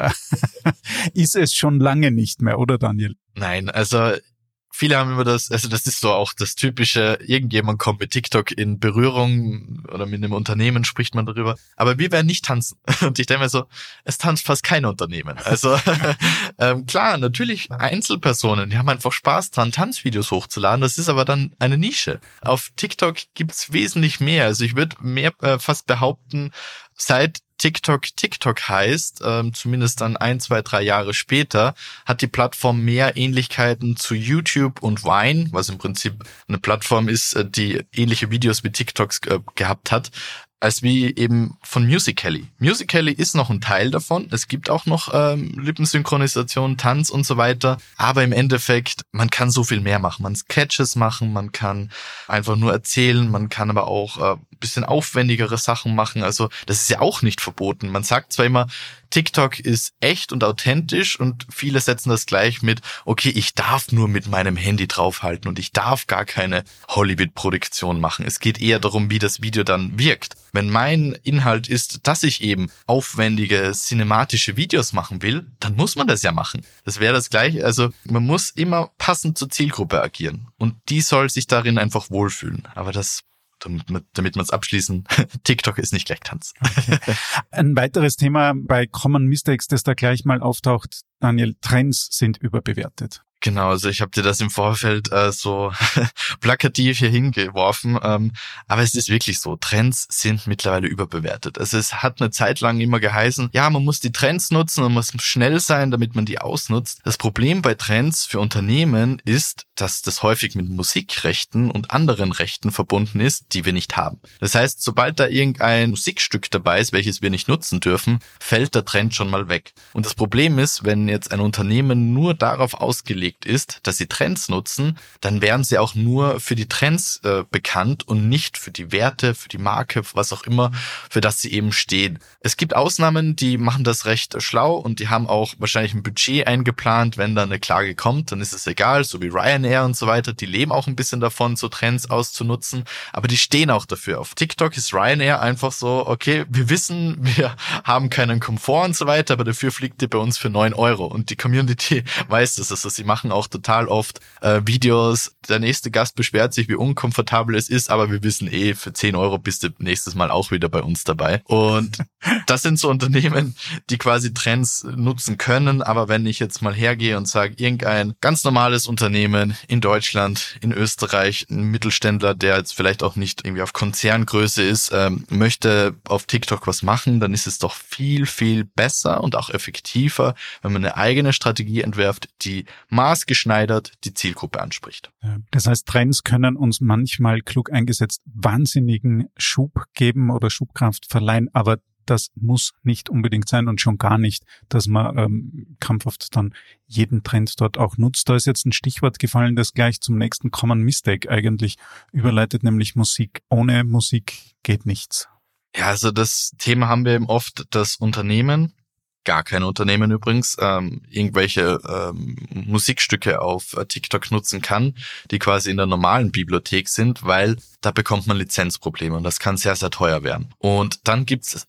ist es schon lange nicht mehr, oder Daniel? Nein, also viele haben immer das, also das ist so auch das typische, irgendjemand kommt mit TikTok in Berührung oder mit einem Unternehmen spricht man darüber, aber wir werden nicht tanzen. Und ich denke mir so, es tanzt fast kein Unternehmen. Also ähm, klar, natürlich Einzelpersonen, die haben einfach Spaß dran, Tanzvideos hochzuladen, das ist aber dann eine Nische. Auf TikTok gibt's wesentlich mehr. Also ich würde mehr äh, fast behaupten, seit TikTok TikTok heißt, ähm, zumindest dann ein, zwei, drei Jahre später, hat die Plattform mehr Ähnlichkeiten zu YouTube und Vine, was im Prinzip eine Plattform ist, äh, die ähnliche Videos wie TikToks äh, gehabt hat, als wie eben von Musical.ly. Musical.ly ist noch ein Teil davon. Es gibt auch noch ähm, Lippensynchronisation, Tanz und so weiter. Aber im Endeffekt, man kann so viel mehr machen. Man kann Sketches machen, man kann einfach nur erzählen, man kann aber auch äh, bisschen aufwendigere Sachen machen. Also das ist ja auch nicht verboten. Man sagt zwar immer, TikTok ist echt und authentisch und viele setzen das gleich mit, okay, ich darf nur mit meinem Handy draufhalten und ich darf gar keine Hollywood-Produktion machen. Es geht eher darum, wie das Video dann wirkt. Wenn mein Inhalt ist, dass ich eben aufwendige cinematische Videos machen will, dann muss man das ja machen. Das wäre das gleiche. Also man muss immer passend zur Zielgruppe agieren und die soll sich darin einfach wohlfühlen. Aber das damit, wir es abschließen, TikTok ist nicht gleich Tanz. Ein weiteres Thema bei Common Mistakes, das da gleich mal auftaucht, Daniel, Trends sind überbewertet. Genau, also ich habe dir das im Vorfeld äh, so plakativ hier hingeworfen, ähm, aber es ist wirklich so, Trends sind mittlerweile überbewertet. Also es hat eine Zeit lang immer geheißen, ja, man muss die Trends nutzen und muss schnell sein, damit man die ausnutzt. Das Problem bei Trends für Unternehmen ist, dass das häufig mit Musikrechten und anderen Rechten verbunden ist, die wir nicht haben. Das heißt, sobald da irgendein Musikstück dabei ist, welches wir nicht nutzen dürfen, fällt der Trend schon mal weg. Und das Problem ist, wenn jetzt ein Unternehmen nur darauf ausgelegt ausgelegt ist, dass sie Trends nutzen, dann wären sie auch nur für die Trends äh, bekannt und nicht für die Werte, für die Marke, was auch immer, für das sie eben stehen. Es gibt Ausnahmen, die machen das recht schlau und die haben auch wahrscheinlich ein Budget eingeplant, wenn da eine Klage kommt, dann ist es egal, so wie Ryanair und so weiter, die leben auch ein bisschen davon, so Trends auszunutzen, aber die stehen auch dafür. Auf TikTok ist Ryanair einfach so, okay, wir wissen, wir haben keinen Komfort und so weiter, aber dafür fliegt ihr bei uns für neun Euro und die Community weiß das, also sie machen machen auch total oft äh, Videos. Der nächste Gast beschwert sich, wie unkomfortabel es ist, aber wir wissen eh, für 10 Euro bist du nächstes Mal auch wieder bei uns dabei. Und das sind so Unternehmen, die quasi Trends nutzen können. Aber wenn ich jetzt mal hergehe und sage, irgendein ganz normales Unternehmen in Deutschland, in Österreich, ein Mittelständler, der jetzt vielleicht auch nicht irgendwie auf Konzerngröße ist, ähm, möchte auf TikTok was machen, dann ist es doch viel, viel besser und auch effektiver, wenn man eine eigene Strategie entwerft, die maßgeschneidert die Zielgruppe anspricht. Das heißt, Trends können uns manchmal klug eingesetzt wahnsinnigen Schub geben oder Schubkraft verleihen, aber das muss nicht unbedingt sein und schon gar nicht, dass man ähm, krampfhaft dann jeden Trend dort auch nutzt. Da ist jetzt ein Stichwort gefallen, das gleich zum nächsten Common Mistake eigentlich überleitet, nämlich Musik. Ohne Musik geht nichts. Ja, also das Thema haben wir eben oft, dass Unternehmen, gar kein Unternehmen übrigens, ähm, irgendwelche ähm, Musikstücke auf äh, TikTok nutzen kann, die quasi in der normalen Bibliothek sind, weil da bekommt man Lizenzprobleme und das kann sehr, sehr teuer werden. Und dann gibt's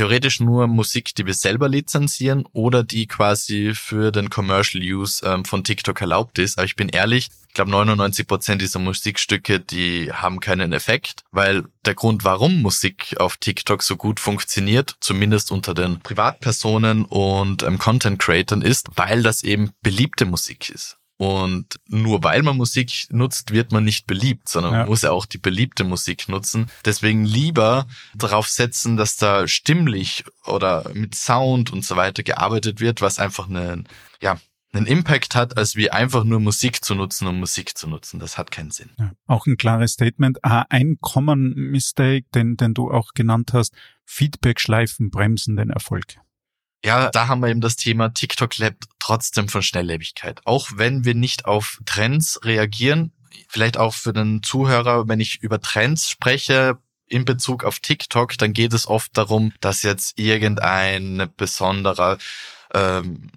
theoretisch nur Musik, die wir selber lizenzieren oder die quasi für den Commercial Use ähm, von TikTok erlaubt ist. Aber ich bin ehrlich, ich glaube 99 Prozent dieser Musikstücke, die haben keinen Effekt, weil der Grund, warum Musik auf TikTok so gut funktioniert, zumindest unter den Privatpersonen und ähm, Content Creatern ist, weil das eben beliebte Musik ist. Und nur weil man Musik nutzt, wird man nicht beliebt, sondern ja. man muss ja auch die beliebte Musik nutzen. Deswegen lieber darauf setzen, dass da stimmlich oder mit Sound und so weiter gearbeitet wird, was einfach einen, ja, einen Impact hat, als wie einfach nur Musik zu nutzen, um Musik zu nutzen. Das hat keinen Sinn. Ja, auch ein klares Statement. Ah, ein Common Mistake, den, den du auch genannt hast, Feedback-Schleifen bremsen den Erfolg. Ja, da haben wir eben das Thema TikTok lebt trotzdem von Schnelllebigkeit. Auch wenn wir nicht auf Trends reagieren, vielleicht auch für den Zuhörer, wenn ich über Trends spreche, in Bezug auf TikTok, dann geht es oft darum, dass jetzt irgendein besonderer ähm,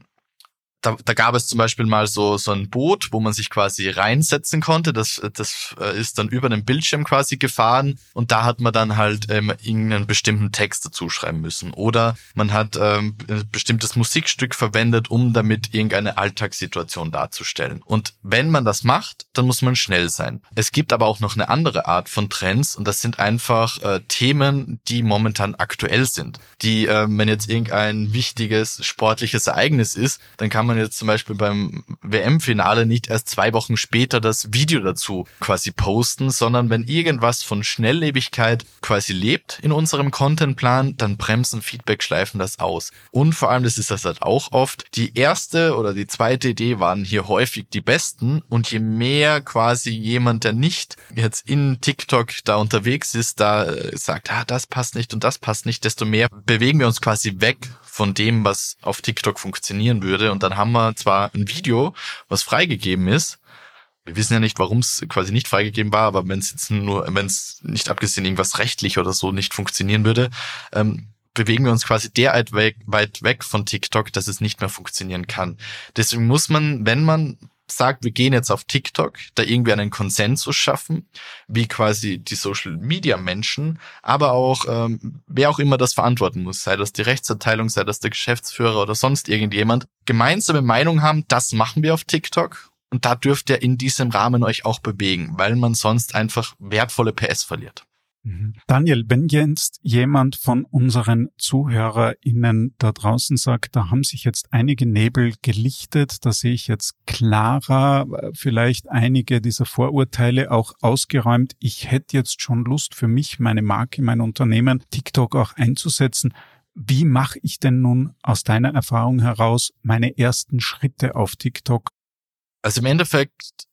da, da gab es zum Beispiel mal so, so ein Boot, wo man sich quasi reinsetzen konnte. Das, das äh, ist dann über den Bildschirm quasi gefahren und da hat man dann halt ähm, irgendeinen bestimmten Text dazu schreiben müssen. Oder man hat ähm, ein bestimmtes Musikstück verwendet, um damit irgendeine Alltagssituation darzustellen. Und wenn man das macht, dann muss man schnell sein. Es gibt aber auch noch eine andere Art von Trends und das sind einfach äh, Themen, die momentan aktuell sind. Die, äh, wenn jetzt irgendein wichtiges sportliches Ereignis ist, dann kann man man jetzt zum Beispiel beim WM-Finale nicht erst zwei Wochen später das Video dazu quasi posten, sondern wenn irgendwas von Schnelllebigkeit quasi lebt in unserem Contentplan, dann bremsen Feedback-Schleifen das aus. Und vor allem, das ist das halt auch oft, die erste oder die zweite Idee waren hier häufig die besten und je mehr quasi jemand, der nicht jetzt in TikTok da unterwegs ist, da äh, sagt, ah, das passt nicht und das passt nicht, desto mehr bewegen wir uns quasi weg von dem, was auf TikTok funktionieren würde. Und dann haben wir zwar ein Video, was freigegeben ist. Wir wissen ja nicht, warum es quasi nicht freigegeben war, aber wenn es jetzt nur, wenn es nicht abgesehen irgendwas rechtlich oder so nicht funktionieren würde, ähm, bewegen wir uns quasi derart weg, weit weg von TikTok, dass es nicht mehr funktionieren kann. Deswegen muss man, wenn man sagt, wir gehen jetzt auf TikTok, da irgendwie einen Konsensus schaffen, wie quasi die Social Media Menschen, aber auch ähm, wer auch immer das verantworten muss, sei das die Rechtsabteilung, sei das der Geschäftsführer oder sonst irgendjemand, gemeinsame Meinung haben, das machen wir auf TikTok und da dürft ihr in diesem Rahmen euch auch bewegen, weil man sonst einfach wertvolle PS verliert. Mhm. Daniel, wenn jetzt jemand von unseren ZuhörerInnen da draußen sagt, da haben sich jetzt einige Nebel gelichtet, da sehe ich jetzt klarer, vielleicht einige dieser Vorurteile auch ausgeräumt. Ich hätte jetzt schon Lust für mich, meine Marke, mein Unternehmen, TikTok auch einzusetzen. Wie mache ich denn nun aus deiner Erfahrung heraus meine ersten Schritte auf TikTok? Also im Endeffekt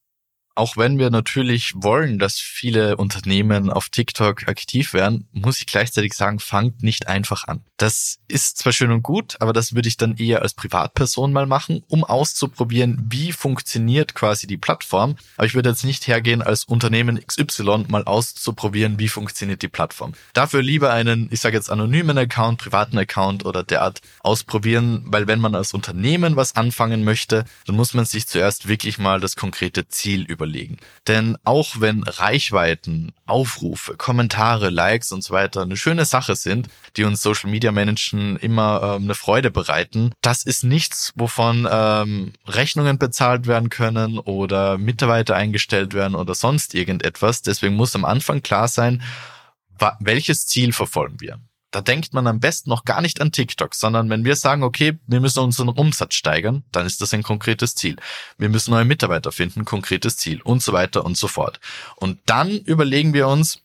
auch wenn wir natürlich wollen, dass viele Unternehmen auf TikTok aktiv werden, muss ich gleichzeitig sagen, fangt nicht einfach an. Das ist zwar schön und gut, aber das würde ich dann eher als Privatperson mal machen, um auszuprobieren, wie funktioniert quasi die Plattform. Aber ich würde jetzt nicht hergehen, als Unternehmen XY mal auszuprobieren, wie funktioniert die Plattform. Dafür lieber einen, ich sage jetzt anonymen Account, privaten Account oder derart ausprobieren, weil wenn man als Unternehmen was anfangen möchte, dann muss man sich zuerst wirklich mal das konkrete Ziel über überlegen. Denn auch wenn Reichweiten, Aufrufe, Kommentare, Likes und so weiter eine schöne Sache sind, die uns Social Media Menschen immer ähm, eine Freude bereiten, das ist nichts, wovon ähm, Rechnungen bezahlt werden können oder Mitarbeiter eingestellt werden oder sonst irgendetwas. Deswegen muss am Anfang klar sein, welches Ziel verfolgen wir. Da denkt man am besten noch gar nicht an TikTok, sondern wenn wir sagen, okay, wir müssen unseren Umsatz steigern, dann ist das ein konkretes Ziel. Wir müssen neue Mitarbeiter finden, konkretes Ziel und so weiter und so fort. Und dann überlegen wir uns,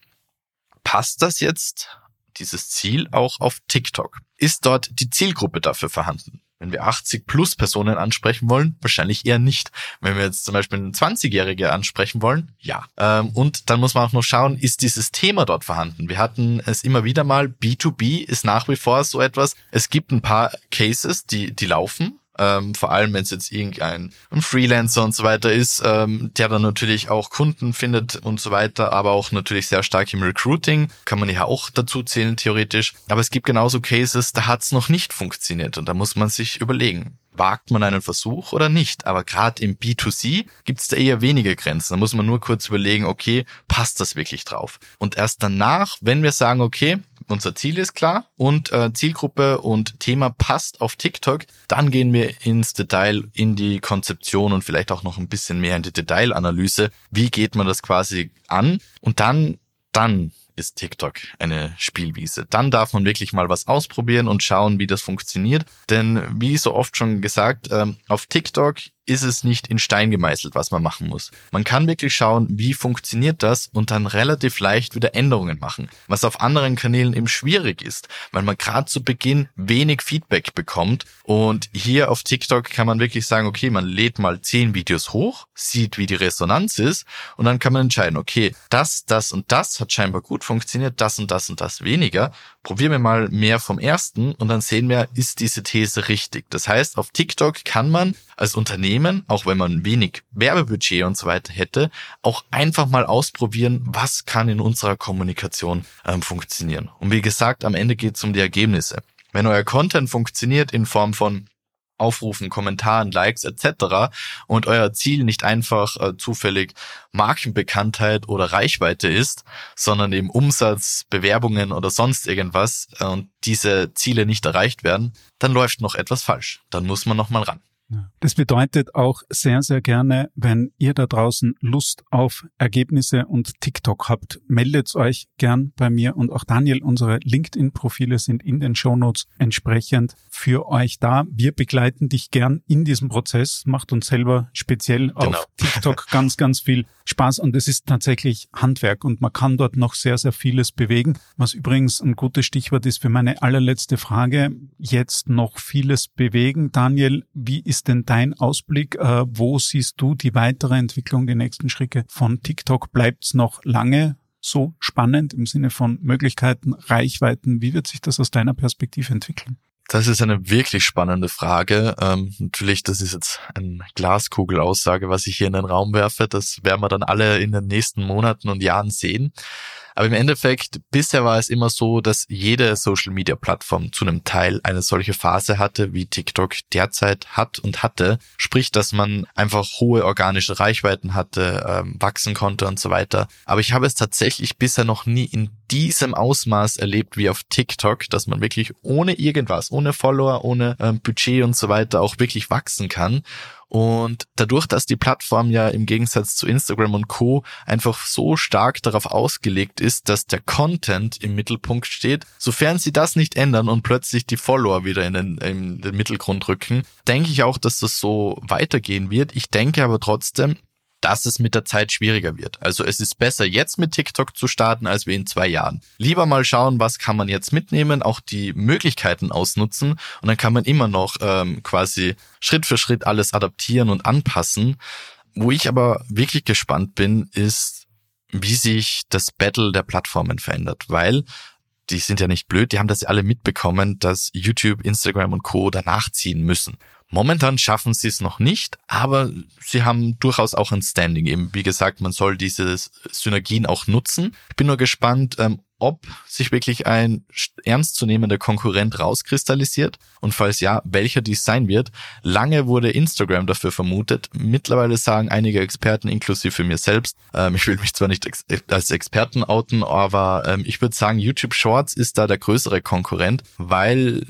passt das jetzt, dieses Ziel auch auf TikTok? Ist dort die Zielgruppe dafür vorhanden? Wenn wir 80 plus Personen ansprechen wollen, wahrscheinlich eher nicht. Wenn wir jetzt zum Beispiel einen 20-Jährige ansprechen wollen, ja. Ähm, und dann muss man auch noch schauen, ist dieses Thema dort vorhanden? Wir hatten es immer wieder mal, B2B ist nach wie vor so etwas. Es gibt ein paar Cases, die, die laufen, ähm, vor allem wenn es jetzt irgendein Freelancer und so weiter ist, ähm, der dann natürlich auch Kunden findet und so weiter, aber auch natürlich sehr stark im Recruiting, kann man ja auch dazu zählen theoretisch. Aber es gibt genauso Cases, da hat es noch nicht funktioniert und da muss man sich überlegen, wagt man einen Versuch oder nicht. Aber gerade im B2C gibt es da eher wenige Grenzen. Da muss man nur kurz überlegen, okay, passt das wirklich drauf? Und erst danach, wenn wir sagen, okay, unser Ziel ist klar und äh, Zielgruppe und Thema passt auf TikTok, dann gehen wir ins Detail, in die Konzeption und vielleicht auch noch ein bisschen mehr in die Detailanalyse. Wie geht man das quasi an? Und dann, dann ist TikTok eine Spielwiese. Dann darf man wirklich mal was ausprobieren und schauen, wie das funktioniert. Denn wie so oft schon gesagt, ähm, auf TikTok ist es nicht in Stein gemeißelt, was man machen muss. Man kann wirklich schauen, wie funktioniert das und dann relativ leicht wieder Änderungen machen, was auf anderen Kanälen eben schwierig ist, weil man gerade zu Beginn wenig Feedback bekommt und hier auf TikTok kann man wirklich sagen, okay, man lädt mal zehn Videos hoch, sieht, wie die Resonanz ist und dann kann man entscheiden, okay, das, das und das hat scheinbar gut funktioniert, das und das und das weniger. Probieren wir mal mehr vom ersten und dann sehen wir, ist diese These richtig. Das heißt, auf TikTok kann man als Unternehmen, auch wenn man wenig Werbebudget und so weiter hätte, auch einfach mal ausprobieren, was kann in unserer Kommunikation ähm, funktionieren. Und wie gesagt, am Ende geht es um die Ergebnisse. Wenn euer Content funktioniert in Form von Aufrufen, Kommentaren, Likes etc. und euer Ziel nicht einfach äh, zufällig Markenbekanntheit oder Reichweite ist, sondern eben Umsatz, Bewerbungen oder sonst irgendwas äh, und diese Ziele nicht erreicht werden, dann läuft noch etwas falsch. Dann muss man nochmal ran. Das bedeutet auch sehr, sehr gerne, wenn ihr da draußen Lust auf Ergebnisse und TikTok habt, meldet euch gern bei mir und auch Daniel. Unsere LinkedIn-Profile sind in den Shownotes entsprechend für euch da. Wir begleiten dich gern in diesem Prozess, macht uns selber speziell genau. auf TikTok ganz, ganz viel Spaß und es ist tatsächlich Handwerk und man kann dort noch sehr, sehr vieles bewegen. Was übrigens ein gutes Stichwort ist für meine allerletzte Frage. Jetzt noch vieles bewegen. Daniel, wie ist denn dein Ausblick? Äh, wo siehst du die weitere Entwicklung, die nächsten Schritte von TikTok? Bleibt es noch lange so spannend im Sinne von Möglichkeiten, Reichweiten? Wie wird sich das aus deiner Perspektive entwickeln? Das ist eine wirklich spannende Frage. Ähm, natürlich, das ist jetzt eine Glaskugel-Aussage, was ich hier in den Raum werfe. Das werden wir dann alle in den nächsten Monaten und Jahren sehen. Aber im Endeffekt, bisher war es immer so, dass jede Social-Media-Plattform zu einem Teil eine solche Phase hatte, wie TikTok derzeit hat und hatte. Sprich, dass man einfach hohe organische Reichweiten hatte, ähm, wachsen konnte und so weiter. Aber ich habe es tatsächlich bisher noch nie in diesem Ausmaß erlebt wie auf TikTok, dass man wirklich ohne irgendwas, ohne Follower, ohne ähm, Budget und so weiter auch wirklich wachsen kann. Und dadurch, dass die Plattform ja im Gegensatz zu Instagram und Co. einfach so stark darauf ausgelegt ist, dass der Content im Mittelpunkt steht, sofern sie das nicht ändern und plötzlich die Follower wieder in den, in den Mittelgrund rücken, denke ich auch, dass das so weitergehen wird. Ich denke aber trotzdem, dass es mit der Zeit schwieriger wird. Also es ist besser jetzt mit TikTok zu starten, als wir in zwei Jahren. Lieber mal schauen, was kann man jetzt mitnehmen, auch die Möglichkeiten ausnutzen und dann kann man immer noch ähm, quasi Schritt für Schritt alles adaptieren und anpassen. Wo ich aber wirklich gespannt bin, ist, wie sich das Battle der Plattformen verändert, weil die sind ja nicht blöd, die haben das ja alle mitbekommen, dass YouTube, Instagram und Co. danach ziehen müssen. Momentan schaffen sie es noch nicht, aber sie haben durchaus auch ein Standing. Eben, wie gesagt, man soll diese Synergien auch nutzen. Ich bin nur gespannt, ähm, ob sich wirklich ein ernstzunehmender Konkurrent rauskristallisiert und falls ja, welcher dies sein wird. Lange wurde Instagram dafür vermutet. Mittlerweile sagen einige Experten, inklusive mir selbst, ähm, ich will mich zwar nicht als Experten outen, aber ähm, ich würde sagen, YouTube Shorts ist da der größere Konkurrent, weil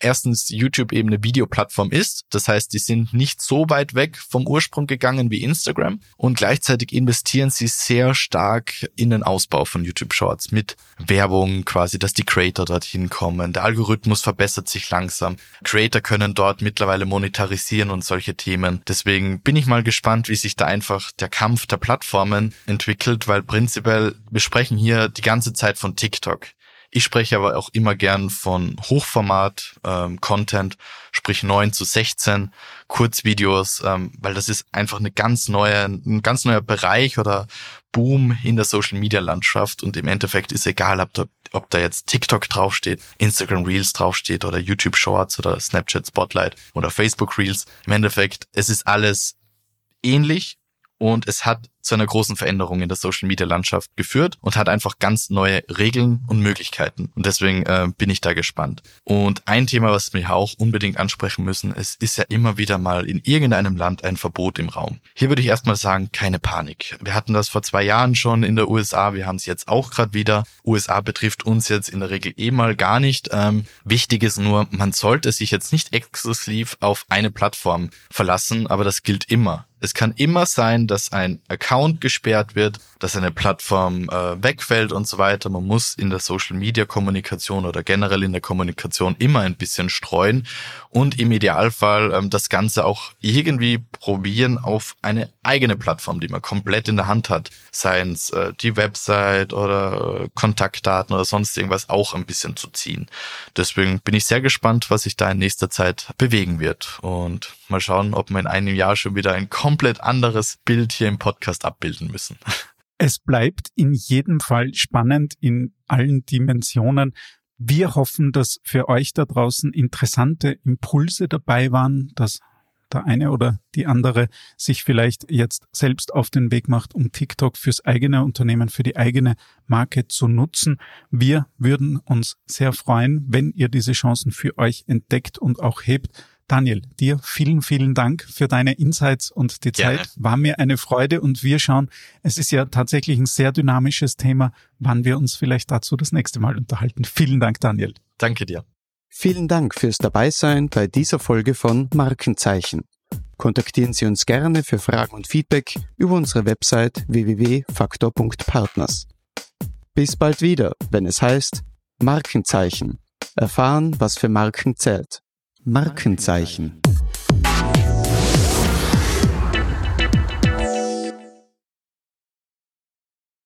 erstens YouTube eben eine Videoplattform ist. Das heißt, die sind nicht so weit weg vom Ursprung gegangen wie Instagram und gleichzeitig investieren sie sehr stark in den Ausbau von YouTube Shorts mit Werbung quasi, dass die Creator dorthin kommen. Der Algorithmus verbessert sich langsam. Creator können dort mittlerweile monetarisieren und solche Themen. Deswegen bin ich mal gespannt, wie sich da einfach der Kampf der Plattformen entwickelt, weil prinzipiell wir sprechen hier die ganze Zeit von TikTok. Ich spreche aber auch immer gern von Hochformat-Content, ähm, sprich 9 zu 16, Kurzvideos, ähm, weil das ist einfach eine ganz neue, ein ganz neuer Bereich oder Boom in der Social-Media-Landschaft und im Endeffekt ist egal, ob da, ob da jetzt TikTok draufsteht, Instagram Reels draufsteht oder YouTube Shorts oder Snapchat Spotlight oder Facebook Reels. Im Endeffekt, es ist alles ähnlich und es hat zu einer großen Veränderung in der Social Media Landschaft geführt und hat einfach ganz neue Regeln und Möglichkeiten. Und deswegen äh, bin ich da gespannt. Und ein Thema, was wir auch unbedingt ansprechen müssen, es ist ja immer wieder mal in irgendeinem Land ein Verbot im Raum. Hier würde ich erstmal sagen, keine Panik. Wir hatten das vor zwei Jahren schon in der USA, wir haben es jetzt auch gerade wieder. USA betrifft uns jetzt in der Regel eh mal gar nicht. Ähm, wichtig ist nur, man sollte sich jetzt nicht exklusiv auf eine Plattform verlassen, aber das gilt immer. Es kann immer sein, dass ein Account gesperrt wird, dass eine Plattform äh, wegfällt und so weiter. Man muss in der Social Media Kommunikation oder generell in der Kommunikation immer ein bisschen streuen und im Idealfall ähm, das Ganze auch irgendwie probieren auf eine eigene Plattform, die man komplett in der Hand hat. Seien es äh, die Website oder äh, Kontaktdaten oder sonst irgendwas auch ein bisschen zu ziehen. Deswegen bin ich sehr gespannt, was sich da in nächster Zeit bewegen wird und mal schauen, ob wir in einem Jahr schon wieder ein komplett anderes Bild hier im Podcast abbilden müssen. Es bleibt in jedem Fall spannend in allen Dimensionen. Wir hoffen, dass für euch da draußen interessante Impulse dabei waren, dass der eine oder die andere sich vielleicht jetzt selbst auf den Weg macht, um TikTok fürs eigene Unternehmen, für die eigene Marke zu nutzen. Wir würden uns sehr freuen, wenn ihr diese Chancen für euch entdeckt und auch hebt. Daniel, dir vielen, vielen Dank für deine Insights und die Zeit. Gerne. War mir eine Freude und wir schauen, es ist ja tatsächlich ein sehr dynamisches Thema, wann wir uns vielleicht dazu das nächste Mal unterhalten. Vielen Dank, Daniel. Danke dir. Vielen Dank fürs Dabeisein bei dieser Folge von Markenzeichen. Kontaktieren Sie uns gerne für Fragen und Feedback über unsere Website www.faktor.partners. Bis bald wieder, wenn es heißt Markenzeichen. Erfahren, was für Marken zählt. Markenzeichen